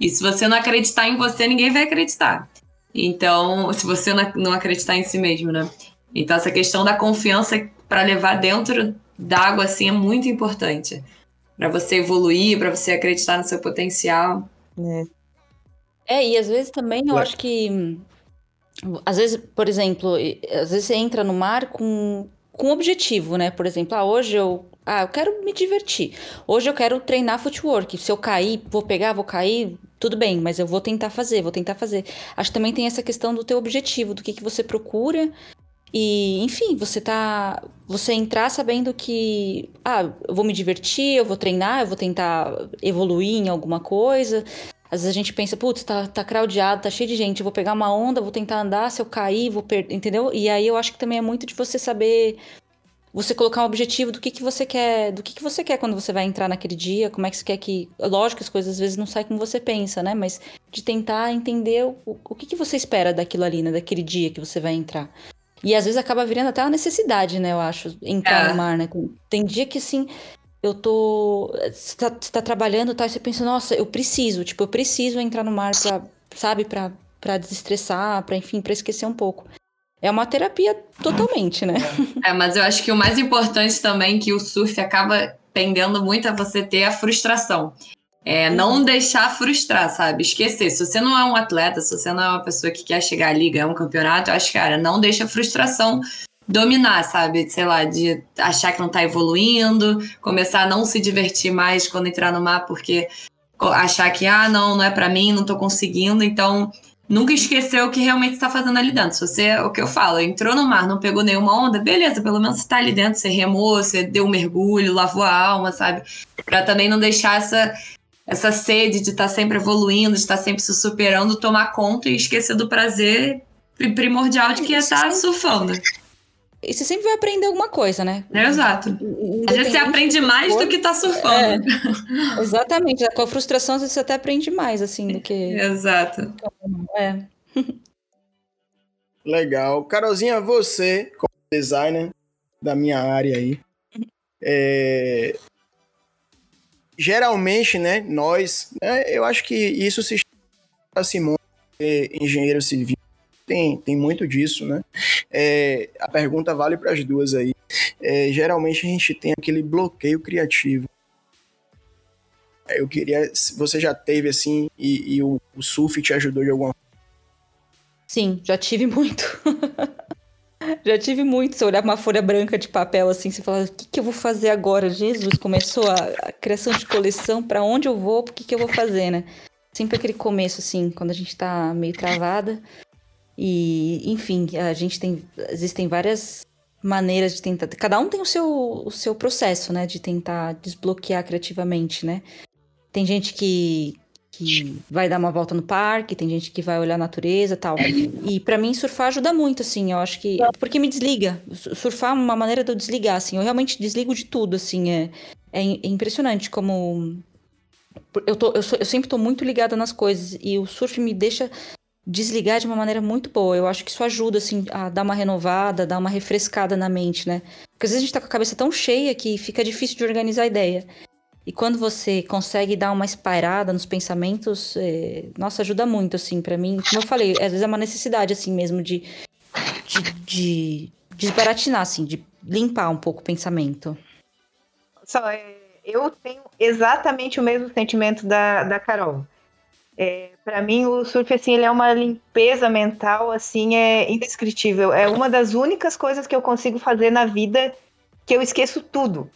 E se você não acreditar em você, ninguém vai acreditar. Então, se você não acreditar em si mesmo, né? Então, essa questão da confiança para levar dentro d'água assim é muito importante para você evoluir, para você acreditar no seu potencial. É. é, e às vezes também eu acho que às vezes, por exemplo, às vezes você entra no mar com com objetivo, né? Por exemplo, ah, hoje eu ah, eu quero me divertir. Hoje eu quero treinar footwork. Se eu cair, vou pegar, vou cair, tudo bem, mas eu vou tentar fazer, vou tentar fazer. Acho que também tem essa questão do teu objetivo, do que, que você procura e, enfim, você tá. Você entrar sabendo que. Ah, eu vou me divertir, eu vou treinar, eu vou tentar evoluir em alguma coisa. Às vezes a gente pensa, putz, tá, tá craudiado, tá cheio de gente, eu vou pegar uma onda, vou tentar andar, se eu cair, vou perder, entendeu? E aí eu acho que também é muito de você saber você colocar um objetivo do que, que você quer, do que, que você quer quando você vai entrar naquele dia, como é que você quer que. Lógico as coisas às vezes não saem como você pensa, né? Mas de tentar entender o, o que, que você espera daquilo ali, né? Daquele dia que você vai entrar. E às vezes acaba virando até uma necessidade, né? Eu acho, entrar é. no mar, né? Tem dia que assim, eu tô. Você tá, tá trabalhando, tá? E você pensa, nossa, eu preciso, tipo, eu preciso entrar no mar pra, sabe, pra, pra desestressar, pra, enfim, pra esquecer um pouco. É uma terapia totalmente, né? É, mas eu acho que o mais importante também que o surf acaba tendendo muito a você ter a frustração. É, não uhum. deixar frustrar, sabe? Esquecer. Se você não é um atleta, se você não é uma pessoa que quer chegar ali, ganhar um campeonato, eu acho, cara, não deixa a frustração dominar, sabe? Sei lá, de achar que não tá evoluindo, começar a não se divertir mais quando entrar no mar, porque achar que, ah, não, não é para mim, não tô conseguindo. Então, nunca esquecer o que realmente está fazendo ali dentro. Se você, o que eu falo, entrou no mar, não pegou nenhuma onda, beleza, pelo menos você tá ali dentro, você remou, você deu um mergulho, lavou a alma, sabe? Para também não deixar essa essa sede de estar tá sempre evoluindo, de estar tá sempre se superando, tomar conta e esquecer do prazer primordial de que é estar tá surfando. E você sempre vai aprender alguma coisa, né? É, exato. Às vezes você aprende mais do que tá surfando. É, [LAUGHS] exatamente. Com a frustração, às vezes você até aprende mais, assim, do que. Exato. É. [LAUGHS] Legal. Carolzinha, você, como designer da minha área aí, é... geralmente, né, nós, né, eu acho que isso se chama Simone, engenheiro civil, tem, tem muito disso, né? É, a pergunta vale para as duas aí. É, geralmente a gente tem aquele bloqueio criativo. Eu queria. Você já teve assim e, e o, o te ajudou de alguma forma? Sim, já tive muito. [LAUGHS] já tive muito. Você olhar uma folha branca de papel assim, você fala: o que, que eu vou fazer agora? Jesus, começou a, a criação de coleção, para onde eu vou, o que, que eu vou fazer, né? Sempre aquele começo, assim, quando a gente tá meio travada. E, enfim, a gente tem. Existem várias maneiras de tentar. Cada um tem o seu, o seu processo, né? De tentar desbloquear criativamente, né? Tem gente que, que vai dar uma volta no parque, tem gente que vai olhar a natureza tal. E para mim, surfar ajuda muito, assim. Eu acho que. Porque me desliga. Surfar é uma maneira de eu desligar, assim. Eu realmente desligo de tudo, assim. É, é, é impressionante como. Eu, tô, eu, sou, eu sempre tô muito ligada nas coisas. E o surf me deixa desligar de uma maneira muito boa. Eu acho que isso ajuda, assim, a dar uma renovada, dar uma refrescada na mente, né? Porque às vezes a gente tá com a cabeça tão cheia que fica difícil de organizar a ideia. E quando você consegue dar uma espairada nos pensamentos, é... nossa, ajuda muito, assim, para mim. Como eu falei, às vezes é uma necessidade, assim, mesmo, de, de, de desbaratinar, assim, de limpar um pouco o pensamento. Só, é, eu tenho exatamente o mesmo sentimento da, da Carol. É, para mim, o surf assim, ele é uma limpeza mental assim, é indescritível. É uma das únicas coisas que eu consigo fazer na vida que eu esqueço tudo,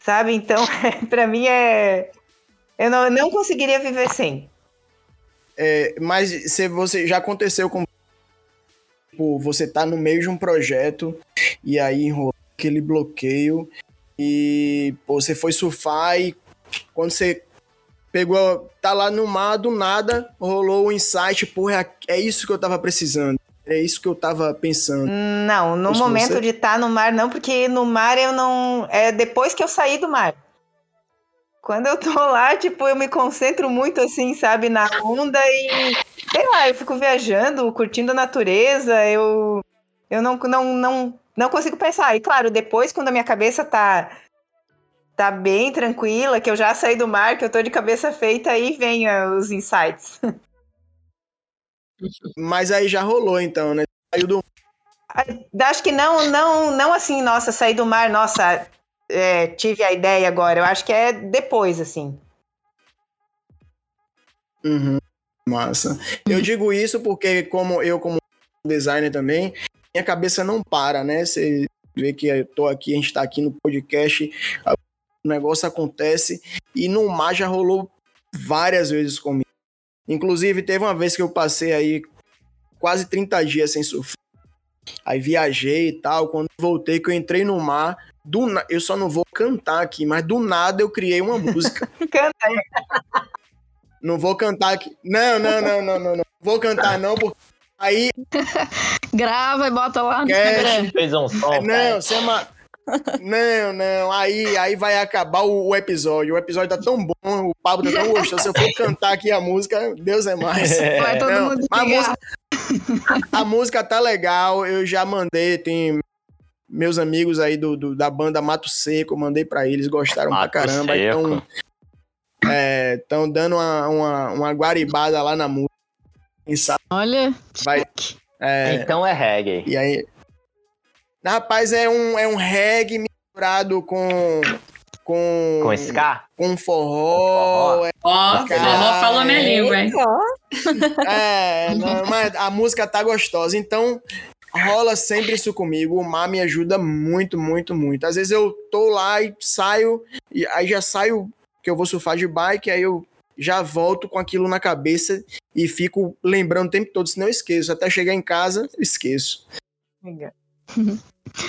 sabe? Então, [LAUGHS] para mim é, eu não, não conseguiria viver sem. É, mas se você já aconteceu com tipo, você tá no meio de um projeto e aí enrolou aquele bloqueio e pô, você foi surfar e quando você pegou, tá lá no mar, do nada, rolou o um insight, porra, é, é isso que eu tava precisando. É isso que eu tava pensando. Não, no momento você... de estar tá no mar, não, porque no mar eu não. É depois que eu saí do mar. Quando eu tô lá, tipo, eu me concentro muito assim, sabe, na onda e. Sei lá, eu fico viajando, curtindo a natureza, eu. Eu não, não, não, não consigo pensar. E claro, depois, quando a minha cabeça tá tá bem tranquila, que eu já saí do mar, que eu tô de cabeça feita, aí vem uh, os insights. [LAUGHS] Mas aí já rolou então, né? Saiu do Acho que não, não, não assim, nossa, saí do mar, nossa, é, tive a ideia agora. Eu acho que é depois, assim. Uhum, massa. Eu digo isso porque, como eu, como designer também, minha cabeça não para, né? Você vê que eu tô aqui, a gente tá aqui no podcast, o negócio acontece e no mar já rolou várias vezes comigo. Inclusive, teve uma vez que eu passei aí quase 30 dias sem surfar. Aí viajei e tal. Quando voltei, que eu entrei no mar, do na... eu só não vou cantar aqui, mas do nada eu criei uma música. [LAUGHS] Canta aí. Não vou cantar aqui. Não, não, não, não, não, não. Vou cantar não, porque aí. [LAUGHS] Grava e bota lá no Instagram. Fez um som. Não, você é uma. Não, não, aí, aí vai acabar o, o, episódio. O episódio tá tão bom, o Pablo tá tão gostoso. Se eu for cantar aqui a música, Deus é mais. Vai todo não, mundo a música, a música tá legal, eu já mandei, tem meus amigos aí do, do da banda Mato Seco, mandei para eles, gostaram Mato pra caramba. Seco. Então, estão é, dando uma, uma, uma guaribada lá na música. Olha, vai, é, então é reggae. E aí, Rapaz, é um, é um reggae misturado com. Com. Com ska? Com forró. Ó, oh, forró falou minha língua, hein? É, não, mas a música tá gostosa. Então, rola sempre isso comigo. O mar me ajuda muito, muito, muito. Às vezes eu tô lá e saio, e aí já saio que eu vou surfar de bike, aí eu já volto com aquilo na cabeça e fico lembrando o tempo todo, senão eu esqueço. Até chegar em casa, esqueço.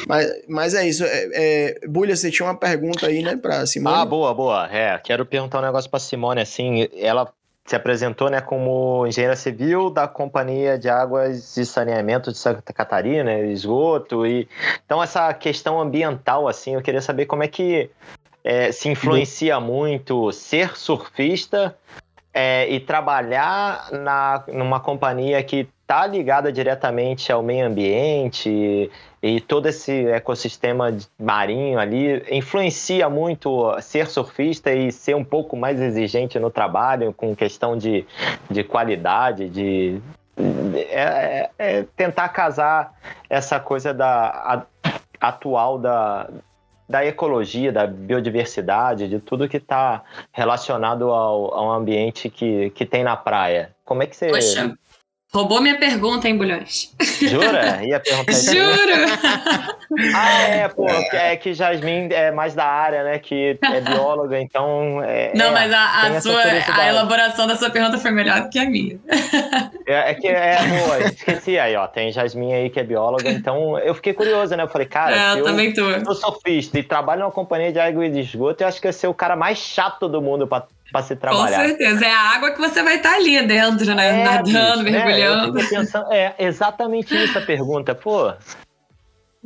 Mas, mas é isso. É, é, Bulha, você tinha uma pergunta aí, né, pra Simone? Ah, boa, boa. É, quero perguntar um negócio pra Simone, assim, ela se apresentou, né, como engenheira civil da Companhia de Águas e Saneamento de Santa Catarina, esgoto, e então essa questão ambiental, assim, eu queria saber como é que é, se influencia muito ser surfista é, e trabalhar na, numa companhia que está ligada diretamente ao meio ambiente e todo esse ecossistema marinho ali influencia muito ser surfista e ser um pouco mais exigente no trabalho com questão de, de qualidade, de é, é, é tentar casar essa coisa da a, atual da, da ecologia, da biodiversidade, de tudo que está relacionado ao, ao ambiente que, que tem na praia. Como é que você. Poxa, roubou minha pergunta, hein, Bulhões? Jura? [LAUGHS] Ia perguntar isso. Juro! [LAUGHS] ah, é, pô, é que Jasmine é mais da área, né? Que é bióloga, então. É, Não, é, mas a, a sua, a elaboração da sua pergunta foi melhor do que a minha. [LAUGHS] É, é que é boa, esqueci aí, ó. Tem Jasmine aí que é bióloga, então eu fiquei curiosa, né? Eu falei, cara, é, eu, eu também tô. sou surfista e trabalho numa companhia de água e de esgoto, eu acho que eu ser o cara mais chato do mundo pra para se trabalhar. Com certeza, é a água que você vai estar ali dentro, né? É, Nadando, bicho, mergulhando. Né? Pensando, é exatamente isso a pergunta, pô.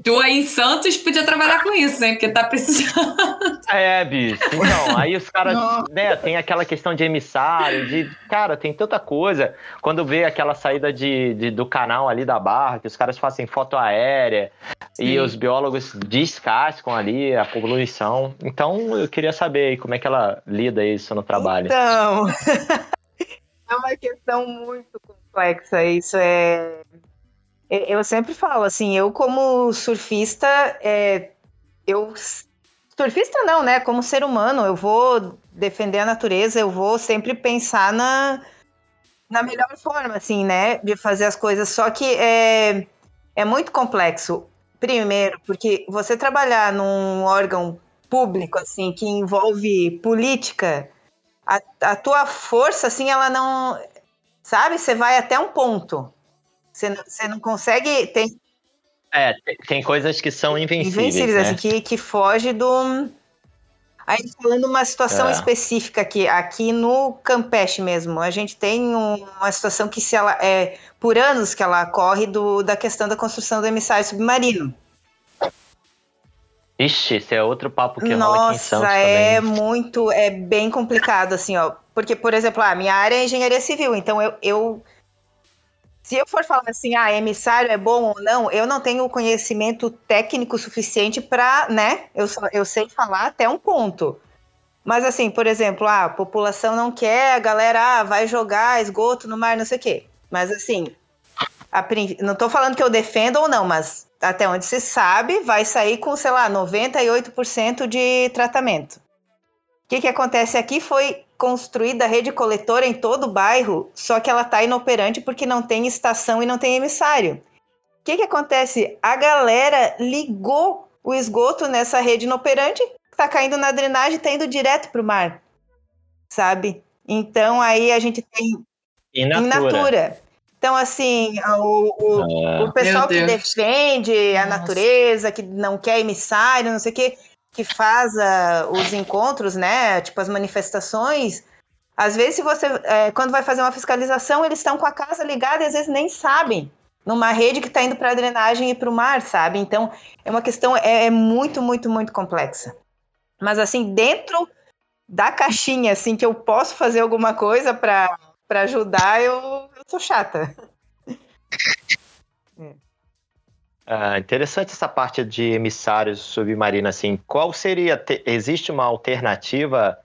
Tu aí em Santos podia trabalhar com isso, hein? Porque tá precisando. É, bicho. Então, aí os caras, né, tem aquela questão de emissário, de. Cara, tem tanta coisa. Quando vê aquela saída de, de do canal ali da barra, que os caras fazem foto aérea Sim. e os biólogos descascam ali a poluição. Então, eu queria saber aí como é que ela lida isso no trabalho. Então. [LAUGHS] é uma questão muito complexa. Isso é, eu sempre falo assim, eu como surfista, é, eu surfista não, né? Como ser humano, eu vou defender a natureza, eu vou sempre pensar na, na melhor forma, assim, né? De fazer as coisas. Só que é, é muito complexo. Primeiro, porque você trabalhar num órgão público, assim, que envolve política, a, a tua força, assim, ela não. Sabe? Você vai até um ponto. Você não, você não consegue. Tem, é, tem coisas que são invencíveis. Invencíveis, né? assim, que, que foge do. Aí falando uma situação é. específica aqui, aqui no Campeche mesmo, a gente tem um, uma situação que se ela é por anos que ela corre do, da questão da construção do emissário submarino. Ixi, esse é outro papo que Nossa, rola aqui em Santos é também. muito, é bem complicado assim, ó, porque por exemplo, a minha área é engenharia civil, então eu, eu se eu for falar assim, ah, emissário é bom ou não, eu não tenho conhecimento técnico suficiente para, né? Eu, eu sei falar até um ponto. Mas assim, por exemplo, ah, a população não quer, a galera ah, vai jogar esgoto no mar, não sei o quê. Mas assim, a, não estou falando que eu defendo ou não, mas até onde se sabe, vai sair com, sei lá, 98% de tratamento. O que, que acontece aqui foi construída a rede coletora em todo o bairro, só que ela está inoperante porque não tem estação e não tem emissário. O que, que acontece? A galera ligou o esgoto nessa rede inoperante, está caindo na drenagem e está indo direto para o mar, sabe? Então aí a gente tem in natura. natura. Então, assim, o, o, ah. o pessoal que defende a Nossa. natureza, que não quer emissário, não sei o quê, que faz uh, os encontros, né? Tipo as manifestações. Às vezes, se você, é, quando vai fazer uma fiscalização, eles estão com a casa ligada e às vezes nem sabem numa rede que está indo para a drenagem e para o mar, sabe? Então, é uma questão é, é, muito, muito, muito complexa. Mas assim, dentro da caixinha, assim, que eu posso fazer alguma coisa para ajudar, eu, eu sou chata. Ah, interessante essa parte de emissários submarinos, assim. Qual seria, te, existe uma alternativa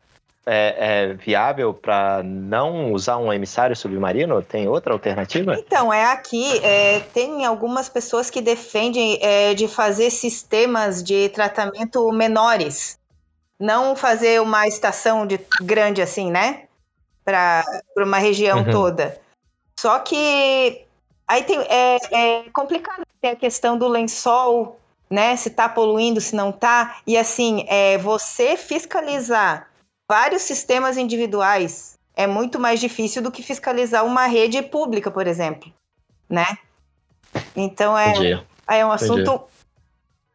é, é, viável para não usar um emissário submarino? Tem outra alternativa? Então, é aqui, é, tem algumas pessoas que defendem é, de fazer sistemas de tratamento menores. Não fazer uma estação de, grande assim, né? Para uma região uhum. toda. Só que Aí tem, é, é complicado, tem a questão do lençol, né? Se tá poluindo, se não tá. E assim, é, você fiscalizar vários sistemas individuais é muito mais difícil do que fiscalizar uma rede pública, por exemplo, né? Então é, é um assunto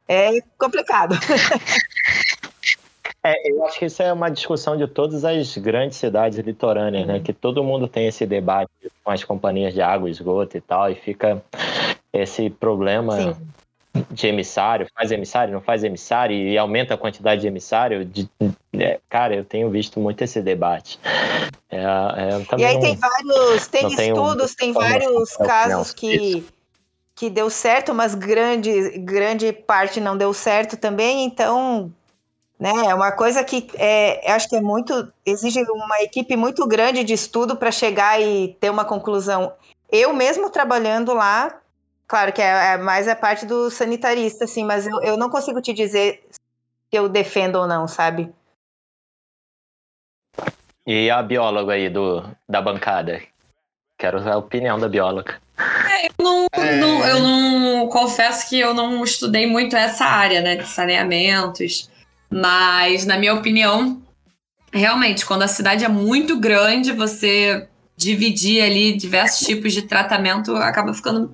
Entendi. é complicado. [LAUGHS] É, eu acho que isso é uma discussão de todas as grandes cidades litorâneas, né? uhum. Que todo mundo tem esse debate com as companhias de água, esgoto e tal, e fica esse problema Sim. de emissário, faz emissário, não faz emissário, e aumenta a quantidade de emissário. De, é, cara, eu tenho visto muito esse debate. É, é, e aí não, tem vários, tem estudos, tem vários casos que que deu certo, mas grande, grande parte não deu certo também, então né? É uma coisa que é, acho que é muito exige uma equipe muito grande de estudo para chegar e ter uma conclusão. Eu mesmo trabalhando lá, claro que é, é mais a parte do sanitarista, assim, mas eu, eu não consigo te dizer se eu defendo ou não, sabe? E a bióloga aí do, da bancada? Quero a opinião da bióloga. É, eu, não, é... não, eu não confesso que eu não estudei muito essa área, né, de saneamentos. Mas, na minha opinião, realmente, quando a cidade é muito grande, você dividir ali diversos tipos de tratamento acaba ficando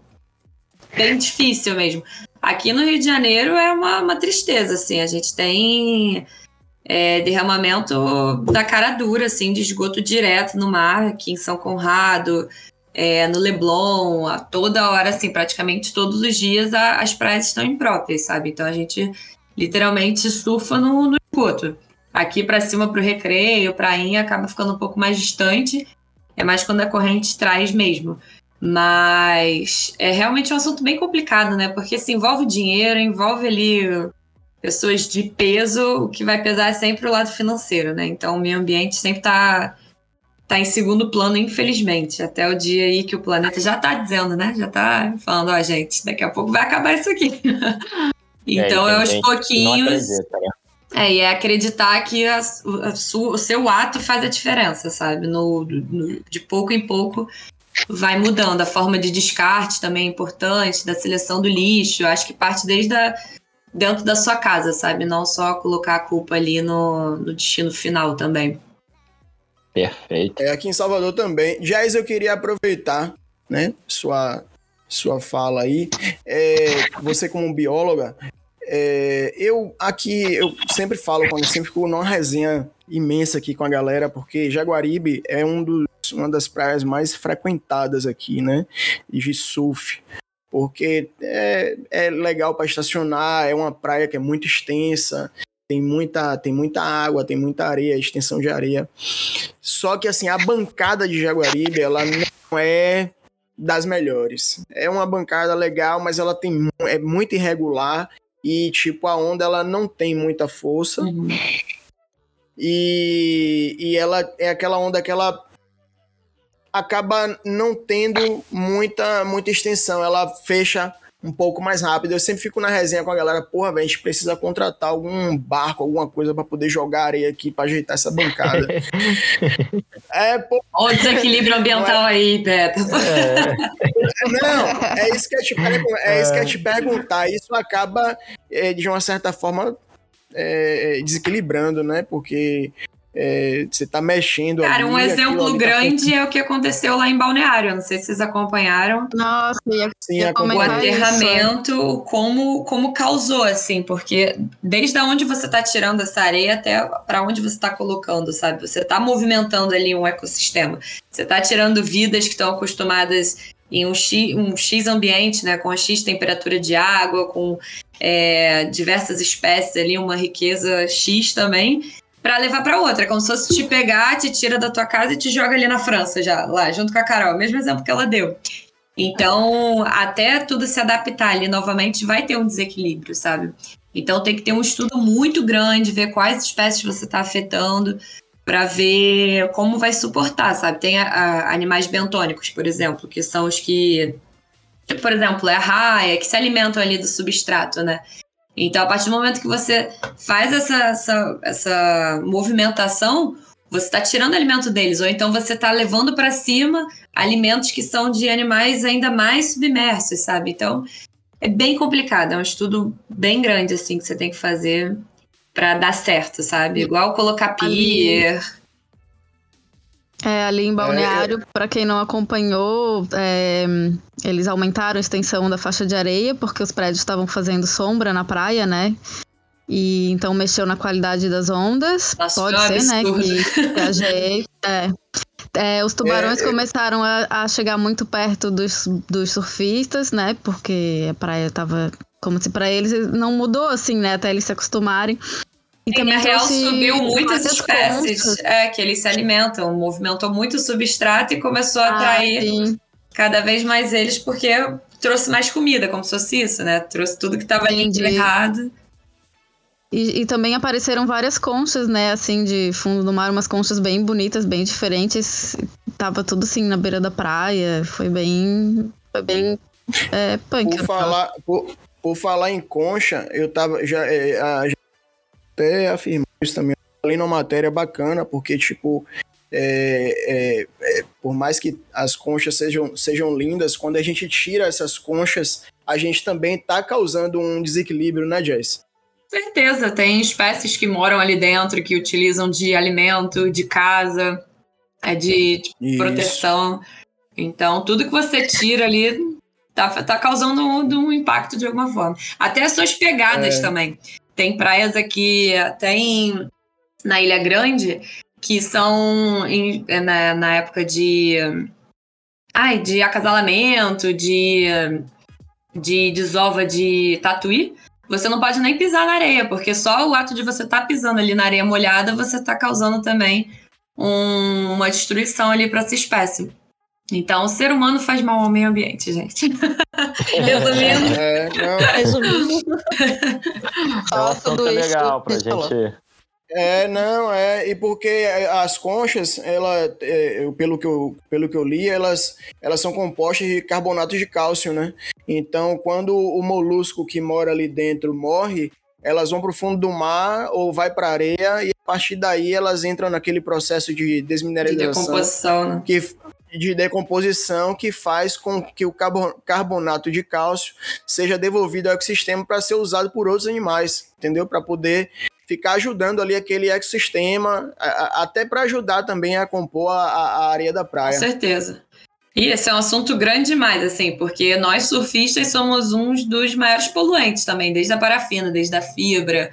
bem difícil mesmo. Aqui no Rio de Janeiro é uma, uma tristeza, assim. A gente tem é, derramamento da cara dura, assim, de esgoto direto no mar, aqui em São Conrado, é, no Leblon, a toda hora, assim, praticamente todos os dias a, as praias estão impróprias, sabe? Então a gente literalmente surfa no, no esgoto. Aqui para cima para o recreio, prainha, acaba ficando um pouco mais distante. É mais quando a corrente traz mesmo. Mas é realmente um assunto bem complicado, né? Porque se envolve dinheiro, envolve ali pessoas de peso, o que vai pesar é sempre o lado financeiro, né? Então o meio ambiente sempre está tá em segundo plano, infelizmente. Até o dia aí que o planeta já está dizendo, né? Já está falando, ó, oh, gente, daqui a pouco vai acabar isso aqui. [LAUGHS] Então, é, aos pouquinhos. Né? É, e é acreditar que a, a o seu ato faz a diferença, sabe? No, no, de pouco em pouco vai mudando. A forma de descarte também é importante, da seleção do lixo. Acho que parte desde a, dentro da sua casa, sabe? Não só colocar a culpa ali no, no destino final também. Perfeito. É, aqui em Salvador também. Jais, eu queria aproveitar, né, sua, sua fala aí. É, você como bióloga, é, eu aqui, eu sempre falo, quando sempre fico numa resenha imensa aqui com a galera, porque Jaguaribe é um dos, uma das praias mais frequentadas aqui, né? De surf. Porque é, é legal para estacionar, é uma praia que é muito extensa, tem muita, tem muita água, tem muita areia, extensão de areia. Só que assim, a bancada de Jaguaribe, ela não é das melhores. É uma bancada legal, mas ela tem é muito irregular e tipo a onda ela não tem muita força. Uhum. E, e ela é aquela onda que ela acaba não tendo muita muita extensão, ela fecha um pouco mais rápido. Eu sempre fico na resenha com a galera, porra, velho, a gente precisa contratar algum barco, alguma coisa para poder jogar areia aqui para ajeitar essa bancada. [LAUGHS] é, pô... Olha o desequilíbrio ambiental é... aí, Beto. É... Não, é isso que eu te, é isso que eu te perguntar. Isso acaba, é, de uma certa forma, é, desequilibrando, né? Porque é, você tá mexendo Cara, ali, um exemplo tá grande tá... é o que aconteceu lá em Balneário. Não sei se vocês acompanharam. Nossa, ia, Sim, ia o aterramento, como, como causou, assim, porque desde onde você tá tirando essa areia até para onde você tá colocando, sabe? Você tá movimentando ali um ecossistema. Você tá tirando vidas que estão acostumadas em um X, um X ambiente, né, com a X temperatura de água, com é, diversas espécies ali, uma riqueza X também, para levar para outra. É como se fosse te pegar, te tira da tua casa e te joga ali na França já, lá, junto com a Carol. Mesmo exemplo que ela deu. Então, até tudo se adaptar ali novamente, vai ter um desequilíbrio, sabe? Então, tem que ter um estudo muito grande, ver quais espécies você está afetando, para ver como vai suportar, sabe? Tem a, a, animais bentônicos, por exemplo, que são os que, por exemplo, é a raia, que se alimentam ali do substrato, né? Então, a partir do momento que você faz essa, essa, essa movimentação, você está tirando alimento deles, ou então você está levando para cima alimentos que são de animais ainda mais submersos, sabe? Então é bem complicado, é um estudo bem grande assim que você tem que fazer para dar certo, sabe? Igual colocar pier. É, ali em Balneário, é, para quem não acompanhou, é, eles aumentaram a extensão da faixa de areia porque os prédios estavam fazendo sombra na praia, né? E então mexeu na qualidade das ondas. Nossa, Pode ser, né? Que, que a [LAUGHS] gente, é, é, os tubarões é, é, começaram a, a, chegar muito perto dos, dos surfistas, né? Porque a praia tava como se para eles não mudou assim, né? Até eles se acostumarem. E na real subiu muitas espécies é, que eles se alimentam, movimentou muito o substrato e começou a ah, atrair cada vez mais eles, porque trouxe mais comida, como se fosse isso, né? Trouxe tudo que estava errado. E, e, também apareceram várias conchas, né, assim, de fundo do mar, umas conchas bem bonitas, bem diferentes. Tava tudo assim na beira da praia. Foi bem. Foi bem. É, punk. Por falar, por, por, falar em concha, eu tava. Já, é, já até afirmou isso também. Ali numa matéria bacana, porque, tipo. É, é, é, por mais que as conchas sejam, sejam lindas, quando a gente tira essas conchas, a gente também tá causando um desequilíbrio, né, Jess? Certeza, tem espécies que moram ali dentro, que utilizam de alimento, de casa, é de, de proteção. Então, tudo que você tira ali tá, tá causando um, um impacto de alguma forma. Até as suas pegadas é. também. Tem praias aqui, tem na Ilha Grande, que são em, é, na, na época de. Ai, de acasalamento, de, de desova de tatuí você não pode nem pisar na areia, porque só o ato de você estar tá pisando ali na areia molhada, você está causando também um, uma destruição ali para essa espécie. Então, o ser humano faz mal ao meio ambiente, gente. [LAUGHS] Resumindo. É, não. [LAUGHS] Resumindo. É um assunto legal pra gente é, não, é, e porque as conchas, ela, é, pelo, que eu, pelo que eu li, elas, elas são compostas de carbonato de cálcio, né? Então, quando o molusco que mora ali dentro morre, elas vão para o fundo do mar ou vai para a areia e a partir daí elas entram naquele processo de desmineralização. De decomposição, né? Que, de decomposição que faz com que o carbonato de cálcio seja devolvido ao ecossistema para ser usado por outros animais, entendeu? Para poder ficar ajudando ali aquele ecossistema, até para ajudar também a compor a, a areia da praia. Com certeza. E esse é um assunto grande demais, assim, porque nós surfistas somos uns dos maiores poluentes também, desde a parafina, desde a fibra,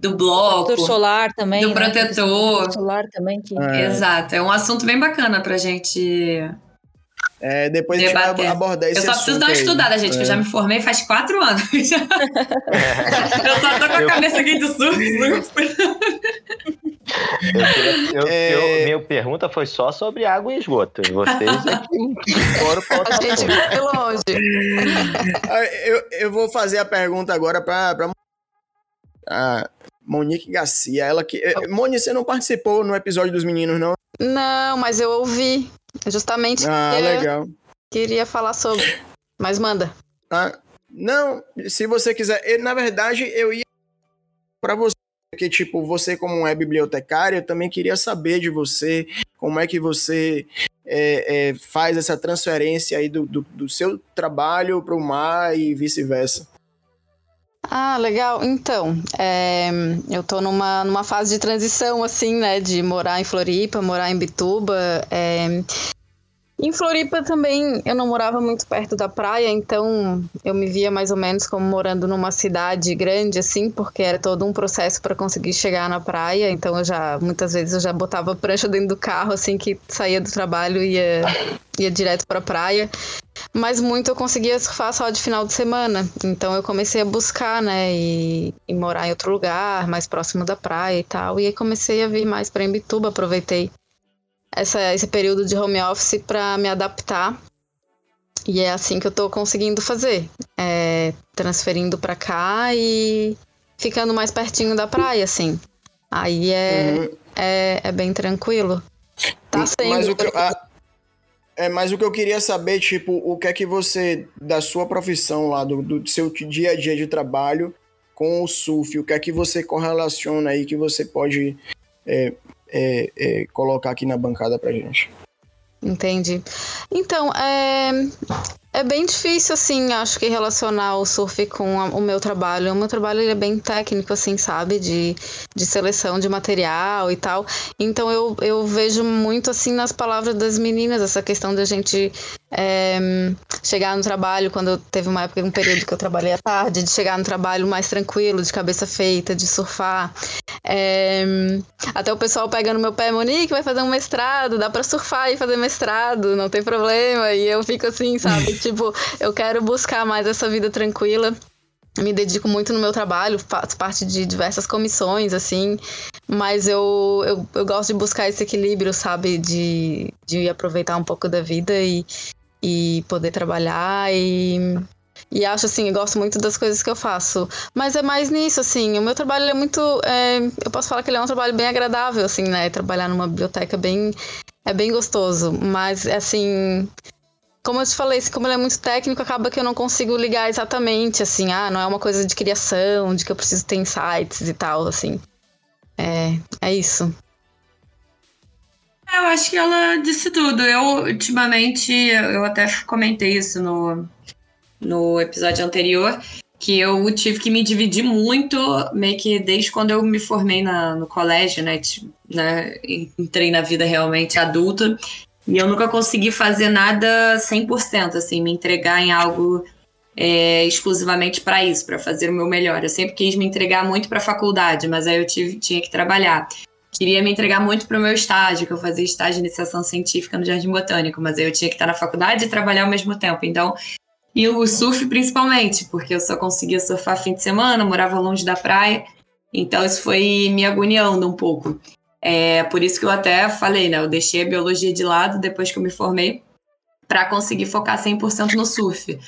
do bloco. Protetor solar também. Do né? protetor. solar também. Que... É. Exato, é um assunto bem bacana pra gente é, depois Debater. a gente vai abordar esse Eu só preciso dar uma estudada, gente, é. que eu já é. me formei faz quatro anos. [LAUGHS] eu só tô com a cabeça aqui do surf. Eu, eu, é... eu, minha pergunta foi só sobre água e esgoto. Vocês aqui foram para A gente foi longe. eu, eu vou fazer a pergunta agora para a Monique Garcia. Ela que. Monique, você não participou no episódio dos meninos, não? Não, mas eu ouvi. Justamente. Ah, queria, legal. Queria falar sobre. Mas manda. Ah, não, se você quiser. na verdade, eu ia para você. Porque, tipo, você, como é bibliotecário, eu também queria saber de você como é que você é, é, faz essa transferência aí do, do, do seu trabalho para o mar e vice-versa. Ah, legal. Então, é, eu tô numa, numa fase de transição, assim, né? De morar em Floripa, morar em Bituba. É, em Floripa também eu não morava muito perto da praia, então eu me via mais ou menos como morando numa cidade grande, assim, porque era todo um processo para conseguir chegar na praia. Então eu já, muitas vezes, eu já botava prancha dentro do carro, assim, que saía do trabalho e ia, ia direto para a praia. Mas muito eu conseguia surfar só de final de semana. Então eu comecei a buscar, né, e, e morar em outro lugar, mais próximo da praia e tal. E aí comecei a vir mais para Embituba, aproveitei essa, esse período de home office para me adaptar. E é assim que eu estou conseguindo fazer. É, transferindo para cá e ficando mais pertinho da praia, assim. Aí é, uhum. é, é, bem tranquilo. Tá sendo. Mas o, que, a, é, mas o que eu queria saber, tipo, o que é que você, da sua profissão lá, do, do seu dia a dia de trabalho com o surf, o que é que você correlaciona aí que você pode é, é, é, colocar aqui na bancada pra gente. Entendi. Então, é, é bem difícil, assim, acho que relacionar o surf com a, o meu trabalho. O meu trabalho ele é bem técnico, assim, sabe? De, de seleção de material e tal. Então eu, eu vejo muito, assim, nas palavras das meninas, essa questão da gente é, chegar no trabalho, quando teve uma época, um período que eu trabalhei à tarde, de chegar no trabalho mais tranquilo, de cabeça feita, de surfar. É, até o pessoal pega no meu pé, Monique, vai fazer um mestrado, dá para surfar e fazer mestrado, não tem problema. E eu fico assim, sabe? [LAUGHS] tipo, eu quero buscar mais essa vida tranquila me dedico muito no meu trabalho, faço parte de diversas comissões, assim, mas eu, eu, eu gosto de buscar esse equilíbrio, sabe? De, de aproveitar um pouco da vida e, e poder trabalhar e, e acho assim, eu gosto muito das coisas que eu faço. Mas é mais nisso, assim, o meu trabalho é muito. É, eu posso falar que ele é um trabalho bem agradável, assim, né? Trabalhar numa biblioteca bem. É bem gostoso. Mas, assim. Como eu te falei, como ele é muito técnico, acaba que eu não consigo ligar exatamente, assim, ah, não é uma coisa de criação, de que eu preciso ter insights e tal, assim. É, é isso. Eu acho que ela disse tudo. Eu, ultimamente, eu até comentei isso no, no episódio anterior, que eu tive que me dividir muito, meio que desde quando eu me formei na, no colégio, né, né? Entrei na vida realmente adulta. E eu nunca consegui fazer nada 100%, assim, me entregar em algo é, exclusivamente para isso, para fazer o meu melhor. Eu sempre quis me entregar muito para a faculdade, mas aí eu tive, tinha que trabalhar queria me entregar muito para o meu estágio, que eu fazia estágio de iniciação científica no Jardim Botânico, mas eu tinha que estar na faculdade e trabalhar ao mesmo tempo. Então, e o surf principalmente, porque eu só conseguia surfar fim de semana, morava longe da praia, então isso foi me agoniando um pouco. É por isso que eu até falei, né? Eu deixei a biologia de lado depois que eu me formei para conseguir focar 100% no surf.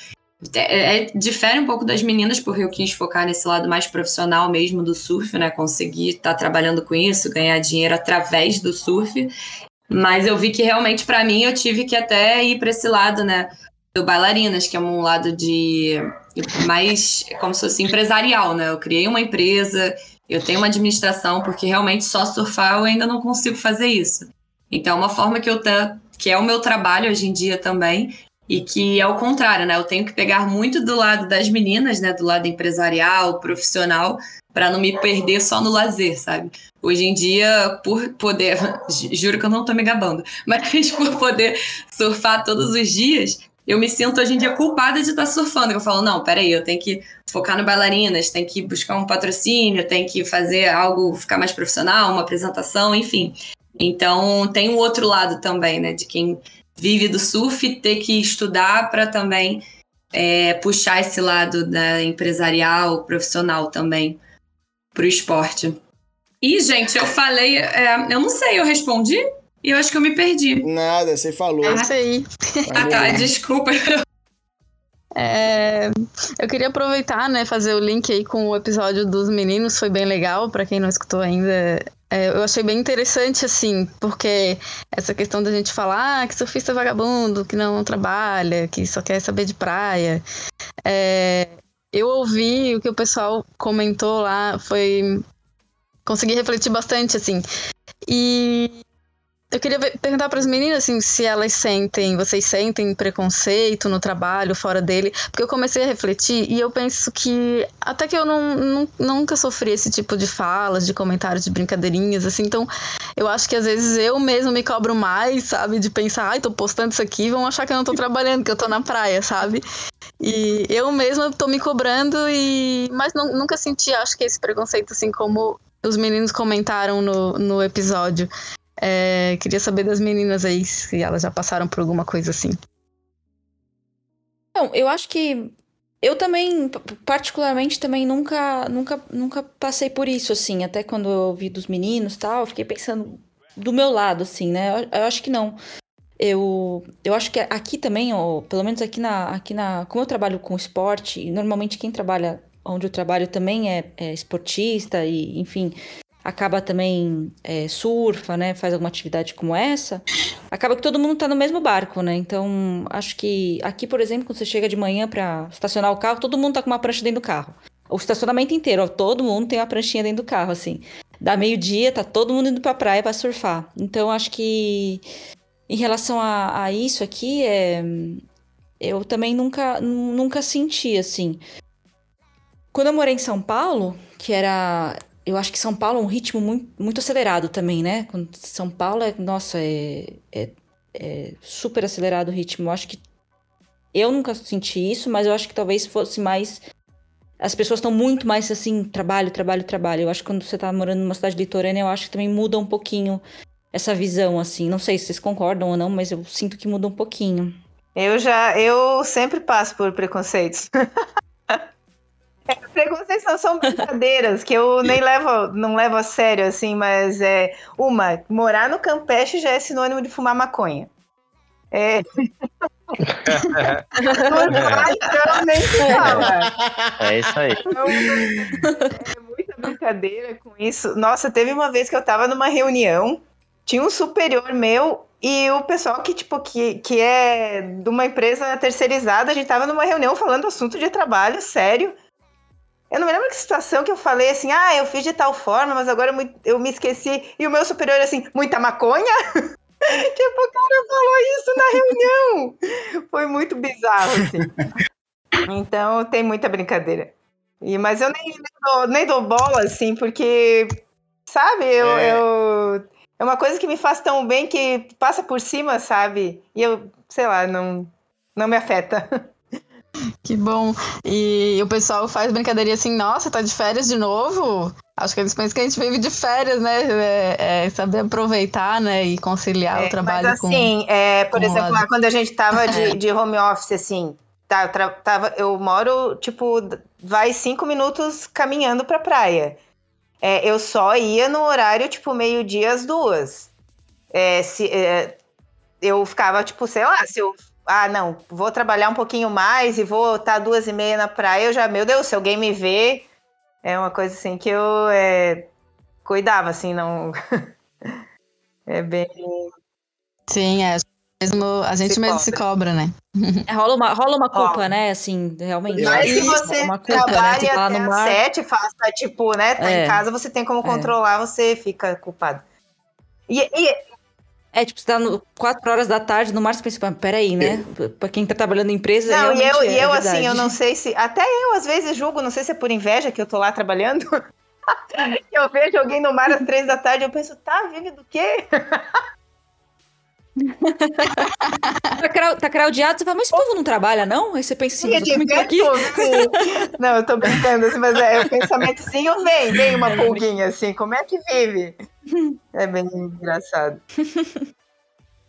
É, é, difere um pouco das meninas, porque eu quis focar nesse lado mais profissional mesmo do surf, né? Conseguir estar tá trabalhando com isso, ganhar dinheiro através do surf. Mas eu vi que realmente para mim eu tive que até ir para esse lado, né? Do bailarinas, que é um lado de mais como se fosse empresarial, né? Eu criei uma empresa, eu tenho uma administração, porque realmente só surfar eu ainda não consigo fazer isso. Então, é uma forma que eu que é o meu trabalho hoje em dia também, e que é o contrário, né? Eu tenho que pegar muito do lado das meninas, né? Do lado empresarial, profissional, para não me perder só no lazer, sabe? Hoje em dia, por poder, juro que eu não tô me gabando, [LAUGHS] mas por poder surfar todos os dias, eu me sinto hoje em dia culpada de estar surfando. Eu falo, não, peraí, eu tenho que focar no bailarinas, tenho que buscar um patrocínio, tenho que fazer algo ficar mais profissional, uma apresentação, enfim. Então, tem o outro lado também, né? De quem vive do surf ter que estudar para também é, puxar esse lado da empresarial, profissional também para o esporte. E, gente, eu falei, é, eu não sei, eu respondi e eu acho que eu me perdi. Nada, você falou. É isso aí. ah, tá, desculpa. É, eu queria aproveitar, né, fazer o link aí com o episódio dos meninos, foi bem legal, para quem não escutou ainda, é, eu achei bem interessante, assim, porque essa questão da gente falar ah, que surfista é vagabundo, que não trabalha, que só quer saber de praia. É, eu ouvi o que o pessoal comentou lá, foi. Consegui refletir bastante, assim. E eu queria perguntar para as meninas assim, se elas sentem, vocês sentem preconceito no trabalho, fora dele, porque eu comecei a refletir e eu penso que até que eu não, não, nunca sofri esse tipo de falas, de comentários, de brincadeirinhas, assim, então eu acho que às vezes eu mesmo me cobro mais, sabe, de pensar, ai, tô postando isso aqui, vão achar que eu não tô trabalhando, que eu tô na praia, sabe? E eu mesma tô me cobrando e mas não, nunca senti, acho que esse preconceito assim como os meninos comentaram no, no episódio. É, queria saber das meninas aí se elas já passaram por alguma coisa assim. Não, eu acho que eu também, particularmente, também nunca, nunca, nunca passei por isso, assim. Até quando eu ouvi dos meninos tal, eu fiquei pensando do meu lado, assim, né? Eu, eu acho que não. Eu, eu acho que aqui também, ou pelo menos aqui na, aqui na. Como eu trabalho com esporte, normalmente quem trabalha onde eu trabalho também é, é esportista e, enfim, acaba também é, surfa, né, faz alguma atividade como essa, acaba que todo mundo está no mesmo barco, né? Então, acho que aqui, por exemplo, quando você chega de manhã para estacionar o carro, todo mundo está com uma prancha dentro do carro. O estacionamento inteiro, ó, todo mundo tem uma pranchinha dentro do carro, assim. dá meio-dia, tá todo mundo indo pra praia pra surfar. Então, acho que em relação a, a isso aqui, é, eu também nunca, nunca senti assim. Quando eu morei em São Paulo, que era. Eu acho que São Paulo é um ritmo muito, muito acelerado também, né? São Paulo é. Nossa, é, é, é super acelerado o ritmo. Eu acho que. Eu nunca senti isso, mas eu acho que talvez fosse mais as pessoas estão muito mais assim, trabalho, trabalho, trabalho. Eu acho que quando você tá morando numa cidade litorânea, eu acho que também muda um pouquinho essa visão, assim. Não sei se vocês concordam ou não, mas eu sinto que muda um pouquinho. Eu já, eu sempre passo por preconceitos. [LAUGHS] É, preconceitos não são brincadeiras que eu nem levo, não levo a sério, assim, mas é uma, morar no Campeche já é sinônimo de fumar maconha. É. então nem se fala. É isso aí. Então, é muita brincadeira com isso. Nossa, teve uma vez que eu tava numa reunião, tinha um superior meu e o pessoal que, tipo, que, que é de uma empresa terceirizada, a gente tava numa reunião falando assunto de trabalho, sério. Eu não me lembro que situação que eu falei assim, ah, eu fiz de tal forma, mas agora eu, me esqueci. E o meu superior assim, muita maconha? [LAUGHS] tipo, o cara falou isso na reunião. Foi muito bizarro, assim. [LAUGHS] Então tem muita brincadeira. E, mas eu nem, nem, dou, nem dou bola, assim, porque, sabe, eu, é. eu. É uma coisa que me faz tão bem que passa por cima, sabe? E eu, sei lá, não, não me afeta. [LAUGHS] Que bom. E o pessoal faz brincadeirinha assim, nossa, tá de férias de novo? Acho que eles pensam que a gente vive de férias, né? É, é saber aproveitar, né? E conciliar é, o trabalho mas, assim, com, é, por exemplo, lá, quando a gente tava [LAUGHS] de, é. de home office, assim, tá, eu, tava, eu moro, tipo, vai cinco minutos caminhando pra praia. É, eu só ia no horário, tipo, meio-dia às duas. É, se, é, eu ficava, tipo, sei lá, se eu ah, não, vou trabalhar um pouquinho mais e vou estar duas e meia na praia, eu já, meu Deus, se alguém me vê, é uma coisa assim que eu é, cuidava, assim, não. [LAUGHS] é bem. Sim, é. Mesmo, a gente se mesmo cobra. se cobra, né? É, rola, uma, rola uma culpa, né? Assim, realmente. Mas se você uma culpa, trabalha né? até no mar... sete, faça, tipo, né? Tá é. em casa, você tem como é. controlar, você fica culpado. E, e, é, tipo, você tá no, quatro horas da tarde, no mar, você pensa, peraí, né? Pra quem tá trabalhando em empresa, Não, e eu, é e eu assim, eu não sei se... Até eu, às vezes, julgo, não sei se é por inveja que eu tô lá trabalhando. [LAUGHS] eu vejo alguém no mar às três da tarde, eu penso, tá, vive do quê? [LAUGHS] [LAUGHS] tá, tá craudiado, você fala, mas esse povo não trabalha, não? Aí você pensa assim, eu aqui. não, eu tô brincando, assim, mas é o pensamentozinho vem, vem uma pulguinha, assim, como é que vive? É bem engraçado.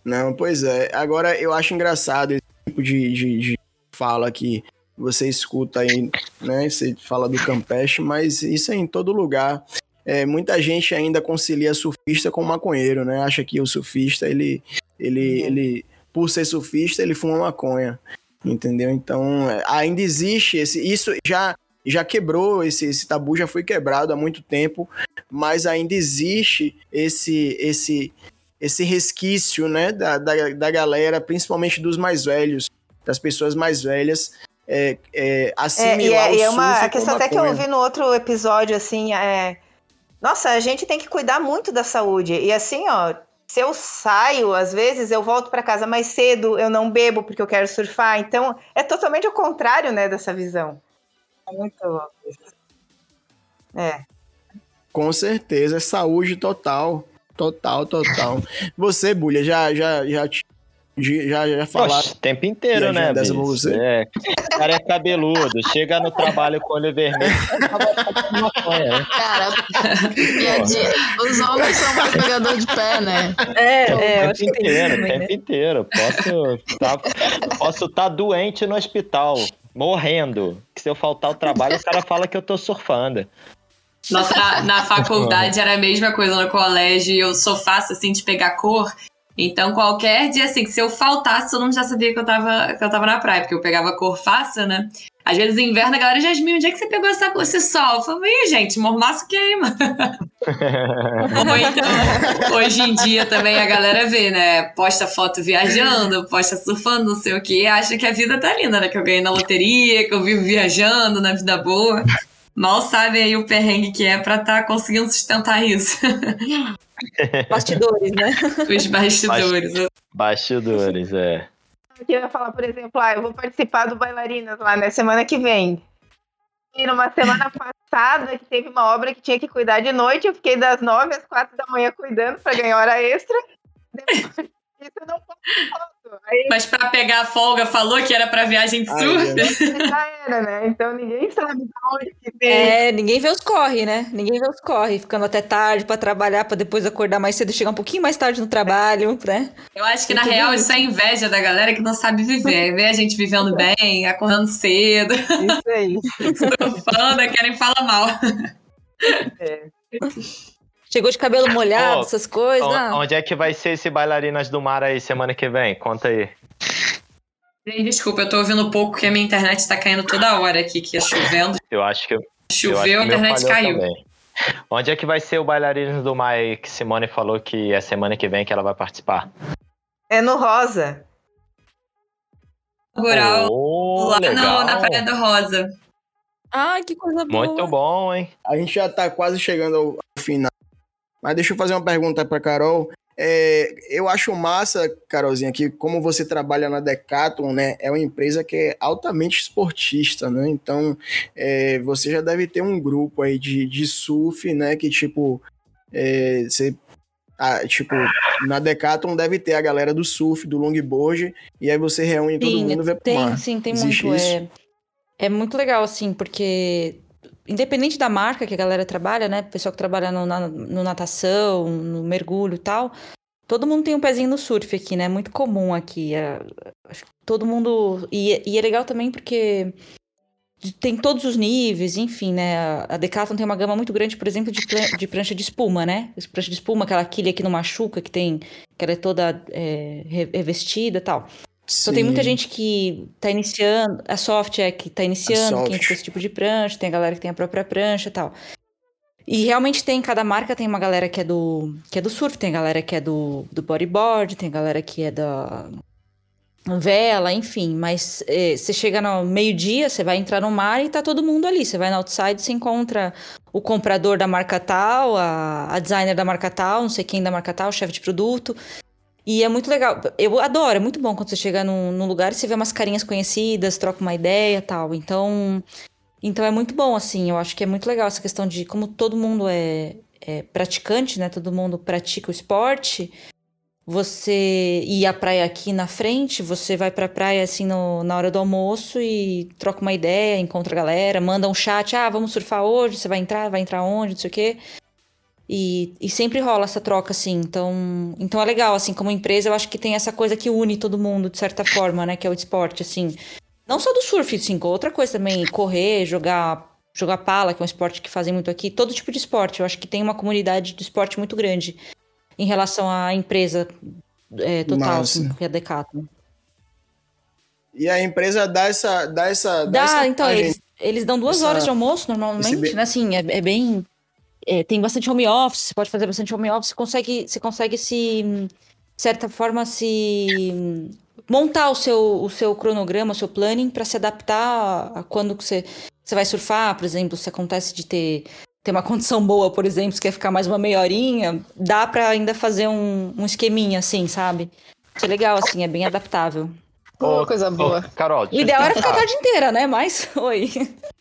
Não, pois é. Agora, eu acho engraçado esse tipo de, de, de fala que você escuta aí, né? Você fala do Campeche, mas isso é em todo lugar. É, muita gente ainda concilia surfista com maconheiro, né? Acha que o surfista, ele, ele, uhum. ele por ser surfista, ele fuma maconha, entendeu? Então, é, ainda existe esse... Isso já já quebrou, esse, esse tabu já foi quebrado há muito tempo, mas ainda existe esse esse esse resquício, né, da, da, da galera, principalmente dos mais velhos, das pessoas mais velhas, é, é, assimilar é, e é, é uma a questão até que eu ouvi no outro episódio, assim, é... Nossa, a gente tem que cuidar muito da saúde. E assim, ó, se eu saio, às vezes eu volto para casa mais cedo, eu não bebo porque eu quero surfar. Então, é totalmente o contrário, né, dessa visão. É muito. É. Com certeza, é saúde total. Total, total. Você, Bulha, já, já, já, já, já falaram. o tempo inteiro, né, bicho? Você. É, o cara é cabeludo, chega no trabalho com olho vermelho. Né? Cara, os homens são mais pegador de pé, né? É, é, o tempo inteiro, o tempo né? inteiro. Posso estar tá, posso tá doente no hospital morrendo. Que se eu faltar o trabalho, o cara fala que eu tô surfando. Nossa, na, na faculdade era a mesma coisa no colégio. Eu sou fácil, assim, de pegar cor. Então, qualquer dia, assim, que se eu faltasse, todo mundo já sabia que eu tava, que eu tava na praia, porque eu pegava cor fácil, né? Às vezes, no inverno, a galera, Jasmine, onde é que você pegou essa esse sol? Eu falei, Ih, gente, mormaço queima. [LAUGHS] Ou então, hoje em dia também a galera vê, né? Posta foto viajando, posta surfando, não sei o quê, acha que a vida tá linda, né? Que eu ganhei na loteria, que eu vivo viajando, na vida boa. Mal sabe aí o perrengue que é pra estar tá conseguindo sustentar isso. [LAUGHS] Bastidores, né? Os bastidores. Bastidores, é. Eu ia falar, por exemplo, ah, eu vou participar do Bailarinas lá, né, semana que vem. E numa semana [LAUGHS] passada, que teve uma obra que tinha que cuidar de noite, eu fiquei das nove às quatro da manhã cuidando para ganhar hora extra. Depois [LAUGHS] disso, eu não posso Aí... Mas para pegar a folga, falou que era para viagem de surf? [LAUGHS] Já era, né? Então ninguém sabe de onde que vem. É, ninguém vê os corre, né? Ninguém vê os corre, ficando até tarde para trabalhar, para depois acordar mais cedo e chegar um pouquinho mais tarde no trabalho, né? Eu acho que, na real, isso é inveja da galera que não sabe viver. Vê a gente vivendo bem, acordando cedo. Isso aí. [LAUGHS] Surfando, querem falar mal. É. [LAUGHS] Chegou de cabelo molhado, oh, essas coisas. Onde é que vai ser esse Bailarinas do Mar aí semana que vem? Conta aí. Desculpa, eu tô ouvindo pouco porque a minha internet tá caindo toda hora aqui, que é chovendo. Eu acho que. Choveu, a internet caiu. Também. Onde é que vai ser o Bailarinas do Mar aí que Simone falou que é semana que vem que ela vai participar? É no Rosa. Rural. Oh, lá no, na Praia do Rosa. Ah, que coisa boa. Muito bom, hein? A gente já tá quase chegando ao final mas deixa eu fazer uma pergunta para Carol. É, eu acho massa, Carolzinha, que como você trabalha na Decathlon, né, é uma empresa que é altamente esportista, né? Então, é, você já deve ter um grupo aí de, de surf, né, que tipo, é, você ah, tipo, na Decathlon deve ter a galera do surf, do longboard, e aí você reúne sim, todo mundo e vê pro tem. Sim, tem Existe muito. É, é muito legal, assim, porque independente da marca que a galera trabalha, né? Pessoal que trabalha no, na, no natação, no mergulho e tal, todo mundo tem um pezinho no surf aqui, né? Muito comum aqui. É, acho que todo mundo. E, e, é legal também porque tem todos os níveis, enfim, né? A Decathlon tem uma gama muito grande, por exemplo, de, de prancha de espuma, né? Prancha de espuma, aquela quilha que não machuca, que tem. que ela é toda é, revestida e tal. Então tem muita gente que tá iniciando, a soft é que tá iniciando, quem tem esse tipo de prancha, tem a galera que tem a própria prancha e tal. E realmente tem, cada marca tem uma galera que é do, que é do surf, tem a galera que é do, do bodyboard, tem galera que é da vela, enfim. Mas é, você chega no meio-dia, você vai entrar no mar e tá todo mundo ali. Você vai no outside, você encontra o comprador da marca tal, a, a designer da marca tal, não sei quem da marca tal, o chefe de produto. E é muito legal. Eu adoro, é muito bom quando você chega num, num lugar e você vê umas carinhas conhecidas, troca uma ideia tal. Então, então é muito bom, assim. Eu acho que é muito legal essa questão de como todo mundo é, é praticante, né? Todo mundo pratica o esporte. Você ir à praia aqui na frente, você vai pra praia assim no, na hora do almoço e troca uma ideia, encontra a galera, manda um chat, ah, vamos surfar hoje, você vai entrar, vai entrar onde, não sei o quê. E, e sempre rola essa troca, assim. Então, então é legal, assim, como empresa, eu acho que tem essa coisa que une todo mundo, de certa forma, né? Que é o esporte, assim. Não só do surf, assim, outra coisa também, correr, jogar, jogar pala, que é um esporte que fazem muito aqui. Todo tipo de esporte. Eu acho que tem uma comunidade do esporte muito grande em relação à empresa é, total, assim, que é a Decathlon. E a empresa dá essa. Dá, essa, dá, dá essa então, eles, eles dão duas essa, horas de almoço normalmente, né? Assim, é, é bem é, tem bastante home office, você pode fazer bastante home office, você consegue, você consegue se, de certa forma, se montar o seu, o seu cronograma, o seu planning para se adaptar a, quando você, você vai surfar, por exemplo, se acontece de ter, ter uma [LAUGHS] condição boa, por exemplo, se quer ficar mais uma meia horinha, dá para ainda fazer um, um esqueminha assim, sabe? Isso é legal, assim, é bem adaptável. Oh, coisa boa. Oh, Carol, o ideal era ficar a tarde inteira, né? Mas, [LAUGHS] oi.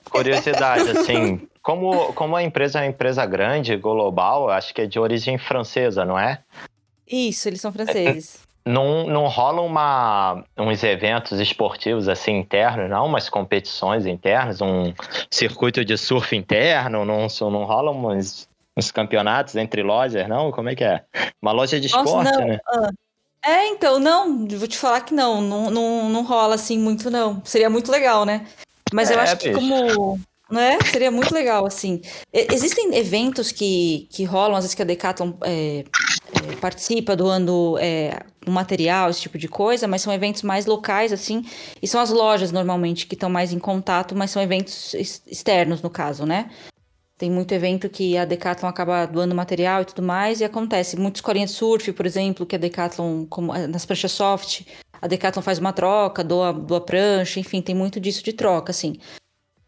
Curiosidade, assim, como, como a empresa é uma empresa grande, global, acho que é de origem francesa, não é? Isso, eles são franceses. Não, não rolam uma, uns eventos esportivos assim internos, não? Umas competições internas, um circuito de surf interno, não, não rolam uns, uns campeonatos entre lojas, não? Como é que é? Uma loja de Nossa, esporte, não. né? Ah. É, então, não, vou te falar que não, não, não, não rola assim muito, não. Seria muito legal, né? Mas é, eu acho que como né? Seria muito legal, assim. Existem eventos que, que rolam, às vezes que a Decathlon é, é, participa doando é, um material, esse tipo de coisa, mas são eventos mais locais, assim, e são as lojas, normalmente, que estão mais em contato, mas são eventos externos, no caso, né? Tem muito evento que a Decathlon acaba doando material e tudo mais, e acontece. Muitas escolinhas de surf, por exemplo, que a Decathlon, como, é, nas pranchas soft, a Decathlon faz uma troca, doa, doa prancha, enfim, tem muito disso de troca, assim.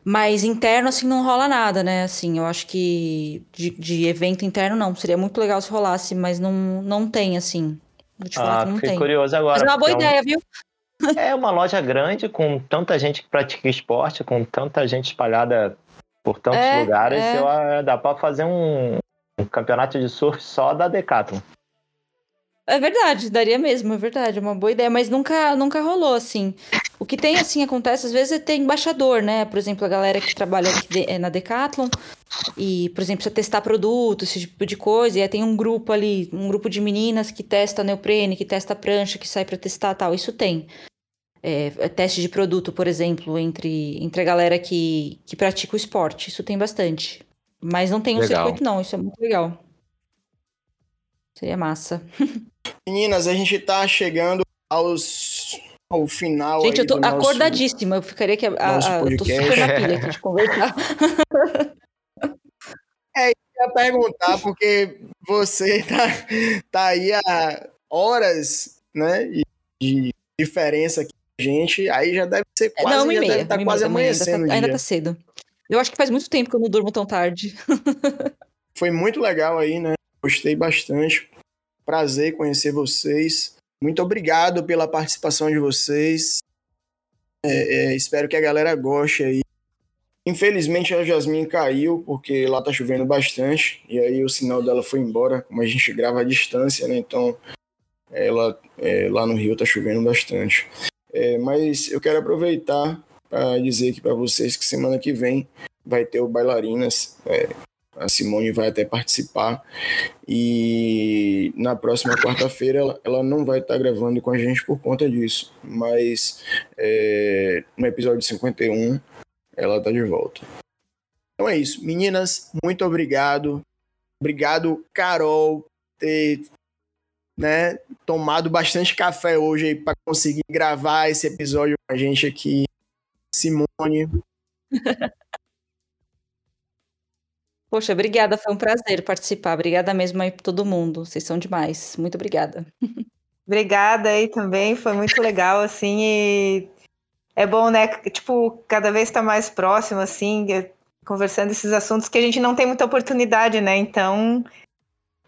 Mas interno, assim, não rola nada, né? Assim, eu acho que de, de evento interno não. Seria muito legal se rolasse, mas não, não tem, assim. Vou te falar Ah, que não fiquei tem. curioso agora. Mas é uma boa porque é um- ideia, viu? É uma loja grande, com tanta gente que pratica esporte, com tanta gente espalhada por tantos É, lugares, é. eu, ah, dá pra fazer um, um campeonato de surf só da Decathlon. É verdade, daria mesmo, é verdade, é uma boa ideia, mas nunca, nunca rolou, assim. O que tem, assim, acontece, às vezes é ter embaixador, né? Por exemplo, a galera que trabalha de- eh, na Decathlon e, por exemplo, precisa testar produtos, esse tipo de coisa, e aí tem um grupo ali, um grupo de meninas que testa neoprene, que testa prancha, que sai pra testar tal, isso tem. É, é teste de produto, por exemplo, entre, entre a galera que, que pratica o esporte, isso tem bastante. Mas não tem um Legal. circuito, não, isso é muito legal. Seria massa. [LAUGHS] Meninas, a gente tá chegando aos, ao final. Gente, eu tô do nosso- acordadíssima. Eu ficaria que. A, a- eu tô super na pilha [LAUGHS] aqui de conversar. ia perguntar, porque você [LAUGHS] tá, tá aí há horas, né? e- De diferença aqui com a gente, aí já deve ser É, quase, não, e já meia. deve estar uma e quase meia amanhecendo Ainda tá, ainda tá cedo. Eu acho que faz muito tempo que eu não durmo tão tarde. [LAUGHS] Foi muito legal aí, né? Gostei bastante. Prazer conhecer vocês. Muito obrigado pela participação de vocês. É, é, espero que a galera goste aí. Infelizmente a Jasmine caiu, porque lá tá chovendo bastante. E aí o sinal dela foi embora, como a gente grava à distância, né? Então ela é, lá no Rio tá chovendo bastante. É, mas eu quero aproveitar para dizer aqui para vocês que semana que vem vai ter o Bailarinas. é, a Simone vai até participar. E na próxima quarta-feira ela, ela não vai estar gravando com a gente por conta disso. Mas é, no episódio 51 ela tá de volta. Então é isso. Meninas, muito obrigado. Obrigado, Carol, ter né, tomado bastante café hoje para conseguir gravar esse episódio com a gente aqui. Simone, [LAUGHS] Poxa, obrigada. Foi um prazer participar. Obrigada mesmo aí pra todo mundo. Vocês são demais. Muito obrigada. Obrigada aí também, foi muito legal, assim, e é bom, né, tipo, cada vez tá mais próximo, assim, é, conversando esses assuntos que a gente não tem muita oportunidade, né, então,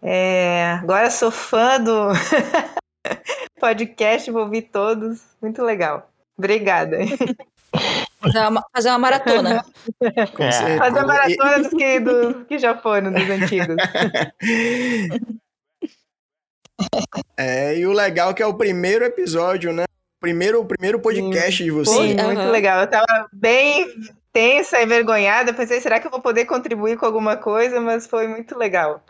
é, agora sou fã do [LAUGHS] podcast, vou ouvir todos, muito legal. Obrigada. [LAUGHS] Fazer uma, fazer uma maratona. [LAUGHS] É. Fazer a maratona dos que, do, que já foram, dos antigos. [LAUGHS] É, e o legal é que é o primeiro episódio, né? Primeiro, o primeiro podcast de vocês. Sim, Sim, muito aham. legal. Eu tava bem tensa, envergonhada, pensei, será que eu vou poder contribuir com alguma coisa? Mas foi muito legal.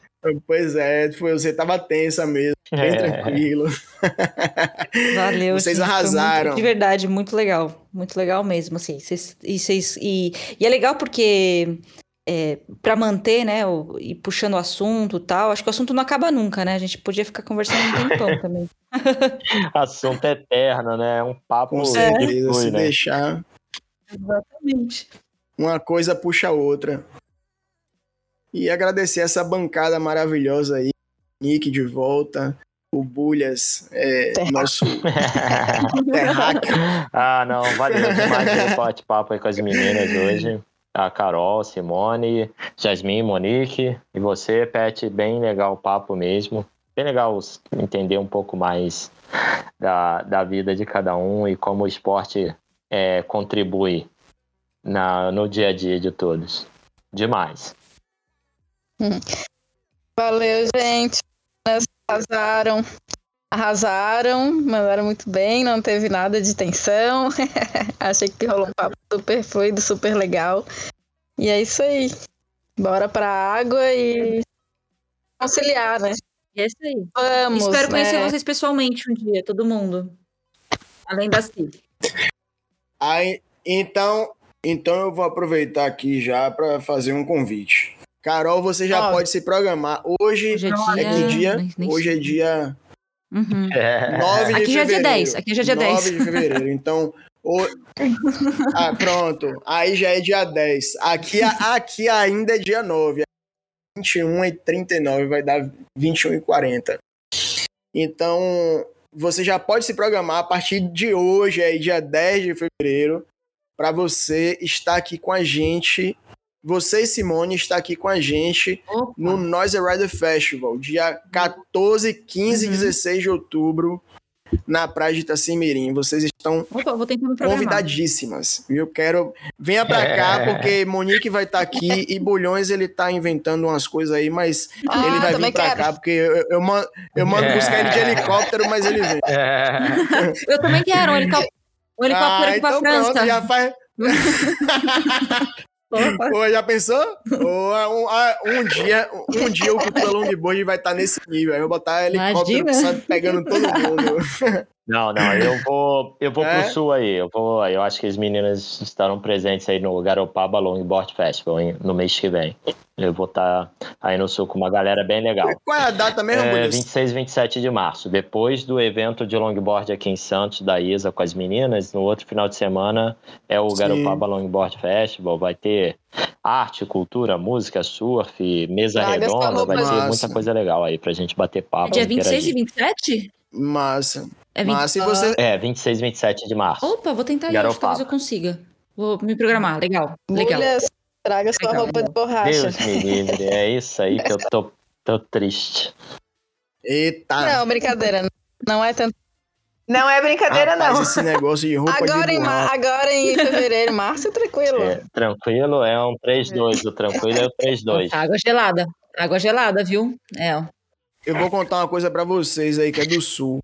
Pois é, foi, você tava tensa mesmo, bem É. tranquilo. [LAUGHS] Valeu. Vocês gente, foi arrasaram. muito- de verdade, muito legal. Muito legal mesmo, assim. Vocês, e, vocês, e, e é legal porque é, para manter, né, o, e puxando o assunto e tal, acho que o assunto não acaba nunca, né? A gente podia ficar conversando um tempão [LAUGHS] também. Assunto eterno, né? Um papo Com que certeza, se né? deixar, Exatamente. uma coisa puxa a outra. E agradecer essa bancada maravilhosa aí. Nick de volta, o Bulhas, é, nosso [LAUGHS] terráqueo. ah, não, valeu demais pelo bate-papo aí com as meninas hoje. A Carol, Simone, Jasmine, Monique e você, Pet, bem legal o papo mesmo. Bem legal entender um pouco mais da, da vida de cada um e como o esporte é, contribui na, no dia a dia de todos. Demais. Valeu, gente. Arrasaram. Arrasaram, mandaram muito bem, não teve nada de tensão. [LAUGHS] Achei que rolou um papo super fluido, super legal. E é isso aí. Bora pra água e conciliar, né? E é isso aí. Vamos. Espero conhecer né? vocês pessoalmente um dia, todo mundo. Além da Cid. Aí, então, então eu vou aproveitar aqui já para fazer um convite. Carol, você já Ó. pode se programar. Hoje, Hoje é é que dia- dia? nem- nem Hoje é dia Uhum. [LAUGHS] É. 9 de Aqui já é dia fevereiro. 10, aqui já é dia 10. 9 de fevereiro. Então, o... [LAUGHS] ah, pronto. Aí já é dia 10. Aqui, aqui ainda é dia 9. 21 e 39 vai dar 21 e 40. Então, você já pode se programar a partir de hoje, aí dia 10 de fevereiro, para você estar aqui com a gente. Você, Simone, está aqui com a gente Opa. no Noise Rider Festival, dia 14, 15 e Uhum. 16 de outubro, na Praia de Itacimirim. Vocês estão Opa, convidadíssimas. Eu quero. Venha pra cá, porque Monique vai estar aqui [LAUGHS] e Bulhões ele tá inventando umas coisas aí, mas Ah, ele vai vir pra quero. cá, porque eu, eu, mando, eu mando buscar ele de helicóptero, mas ele vem. É. [LAUGHS] Eu também quero um helicóptero, um helicóptero ah, aqui pra então França. pronto, já faz. [LAUGHS] Pô, já pensou? [LAUGHS] Pô, um, ah, um dia, um dia o Cultura Longboard vai estar nesse nível. Aí eu vou botar helicóptero sabe, pegando todo mundo. [LAUGHS] Não, não, eu vou, eu vou É? pro sul aí. Eu vou, eu acho que as meninas estarão presentes aí no Garopaba Longboard Festival hein, no mês que vem. Eu vou estar aí no sul com uma galera bem legal. Qual é a data mesmo, É, Bonito? 26 e 27 de março. Depois do evento de longboard aqui em Santos, da ISA com as meninas, no outro final de semana é o Sim. Garopaba Longboard Festival. Vai ter arte, cultura, música, surf, mesa sua redonda, vai ter Massa. muita coisa legal aí pra gente bater papo. Dia 26 e interagir. 27? Massa. É 20... Massa. E você. É, 26 e 27 de março. Opa, vou tentar ir, Garopaba. hoje, talvez eu consiga. Vou me programar, legal, legal. Mulher, traga sua Legal, roupa de legal. borracha. Deus me livre, é isso aí que eu tô, tô triste. Eita. Não, brincadeira. Não é tanto. Não é brincadeira, Rapaz, não. esse negócio de roupa Agora de em, agora em fevereiro, março, tranquilo. É, tranquilo é um 3-2, o tranquilo é o 3-2. Água gelada. Água gelada, viu? É, ó. Eu vou contar uma coisa pra vocês aí que é do sul.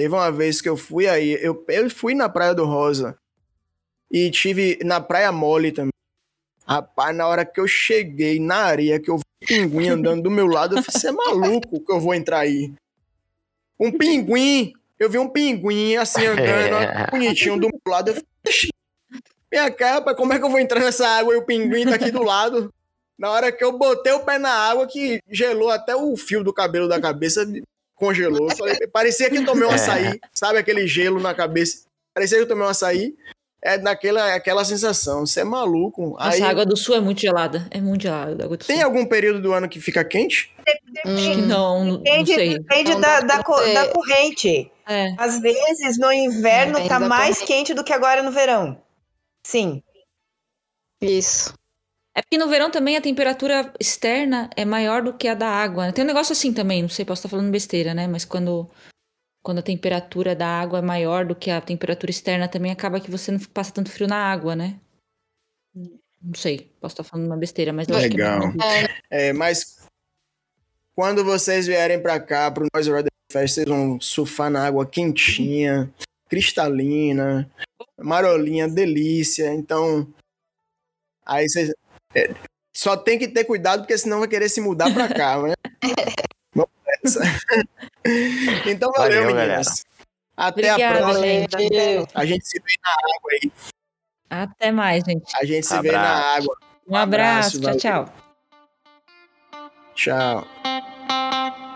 Teve uma vez que eu fui aí, eu, eu fui na Praia do Rosa e tive na Praia Mole também. Rapaz, na hora que eu cheguei na areia, que eu vi um pinguim [LAUGHS] andando do meu lado, eu falei, você é maluco que eu vou entrar aí? Um pinguim! Eu vi um pinguim assim andando, [LAUGHS] bonitinho do meu lado. Eu falei, "Ixi, minha capa, como é que eu vou entrar nessa água e o pinguim tá aqui do lado? Na hora que eu botei o pé na água, que gelou até o fio do cabelo da cabeça, congelou. Parecia que eu tomei um açaí, sabe aquele gelo na cabeça? Parecia que eu tomei um açaí. É daquela aquela sensação, você é maluco. Nossa, Aí, a água do sul é muito gelada. É muito gelada a água do tem sul. algum período do ano que fica quente? Que Hum, não, não Depende, sei. depende Não da, da, co- da corrente. É. Às vezes, no inverno, Depende tá da mais corrente. quente do que agora no verão. Sim. Isso. É porque no verão também a temperatura externa é maior do que a da água. né? Tem um negócio assim também, não sei, posso estar falando besteira, né? Mas quando, quando a temperatura da água é maior do que a temperatura externa, também acaba que você não passa tanto frio na água, né? Não sei, posso estar falando uma besteira, mas eu acho que é Legal. isso. É, mas quando vocês vierem pra cá, pro Noise Rider Fest, vocês vão surfar na água quentinha, cristalina, marolinha, delícia. Então, aí vocês. É, só tem que ter cuidado, porque senão vai querer se mudar pra cá, né? [LAUGHS] [LAUGHS] Então, valeu, Valeu, meninas. Até Obrigada, a próxima. gente. A gente se vê na água aí. Até mais, gente. A gente se vê na Abraço. água. Um abraço, abraço, tchau, valeu. tchau. Tchau.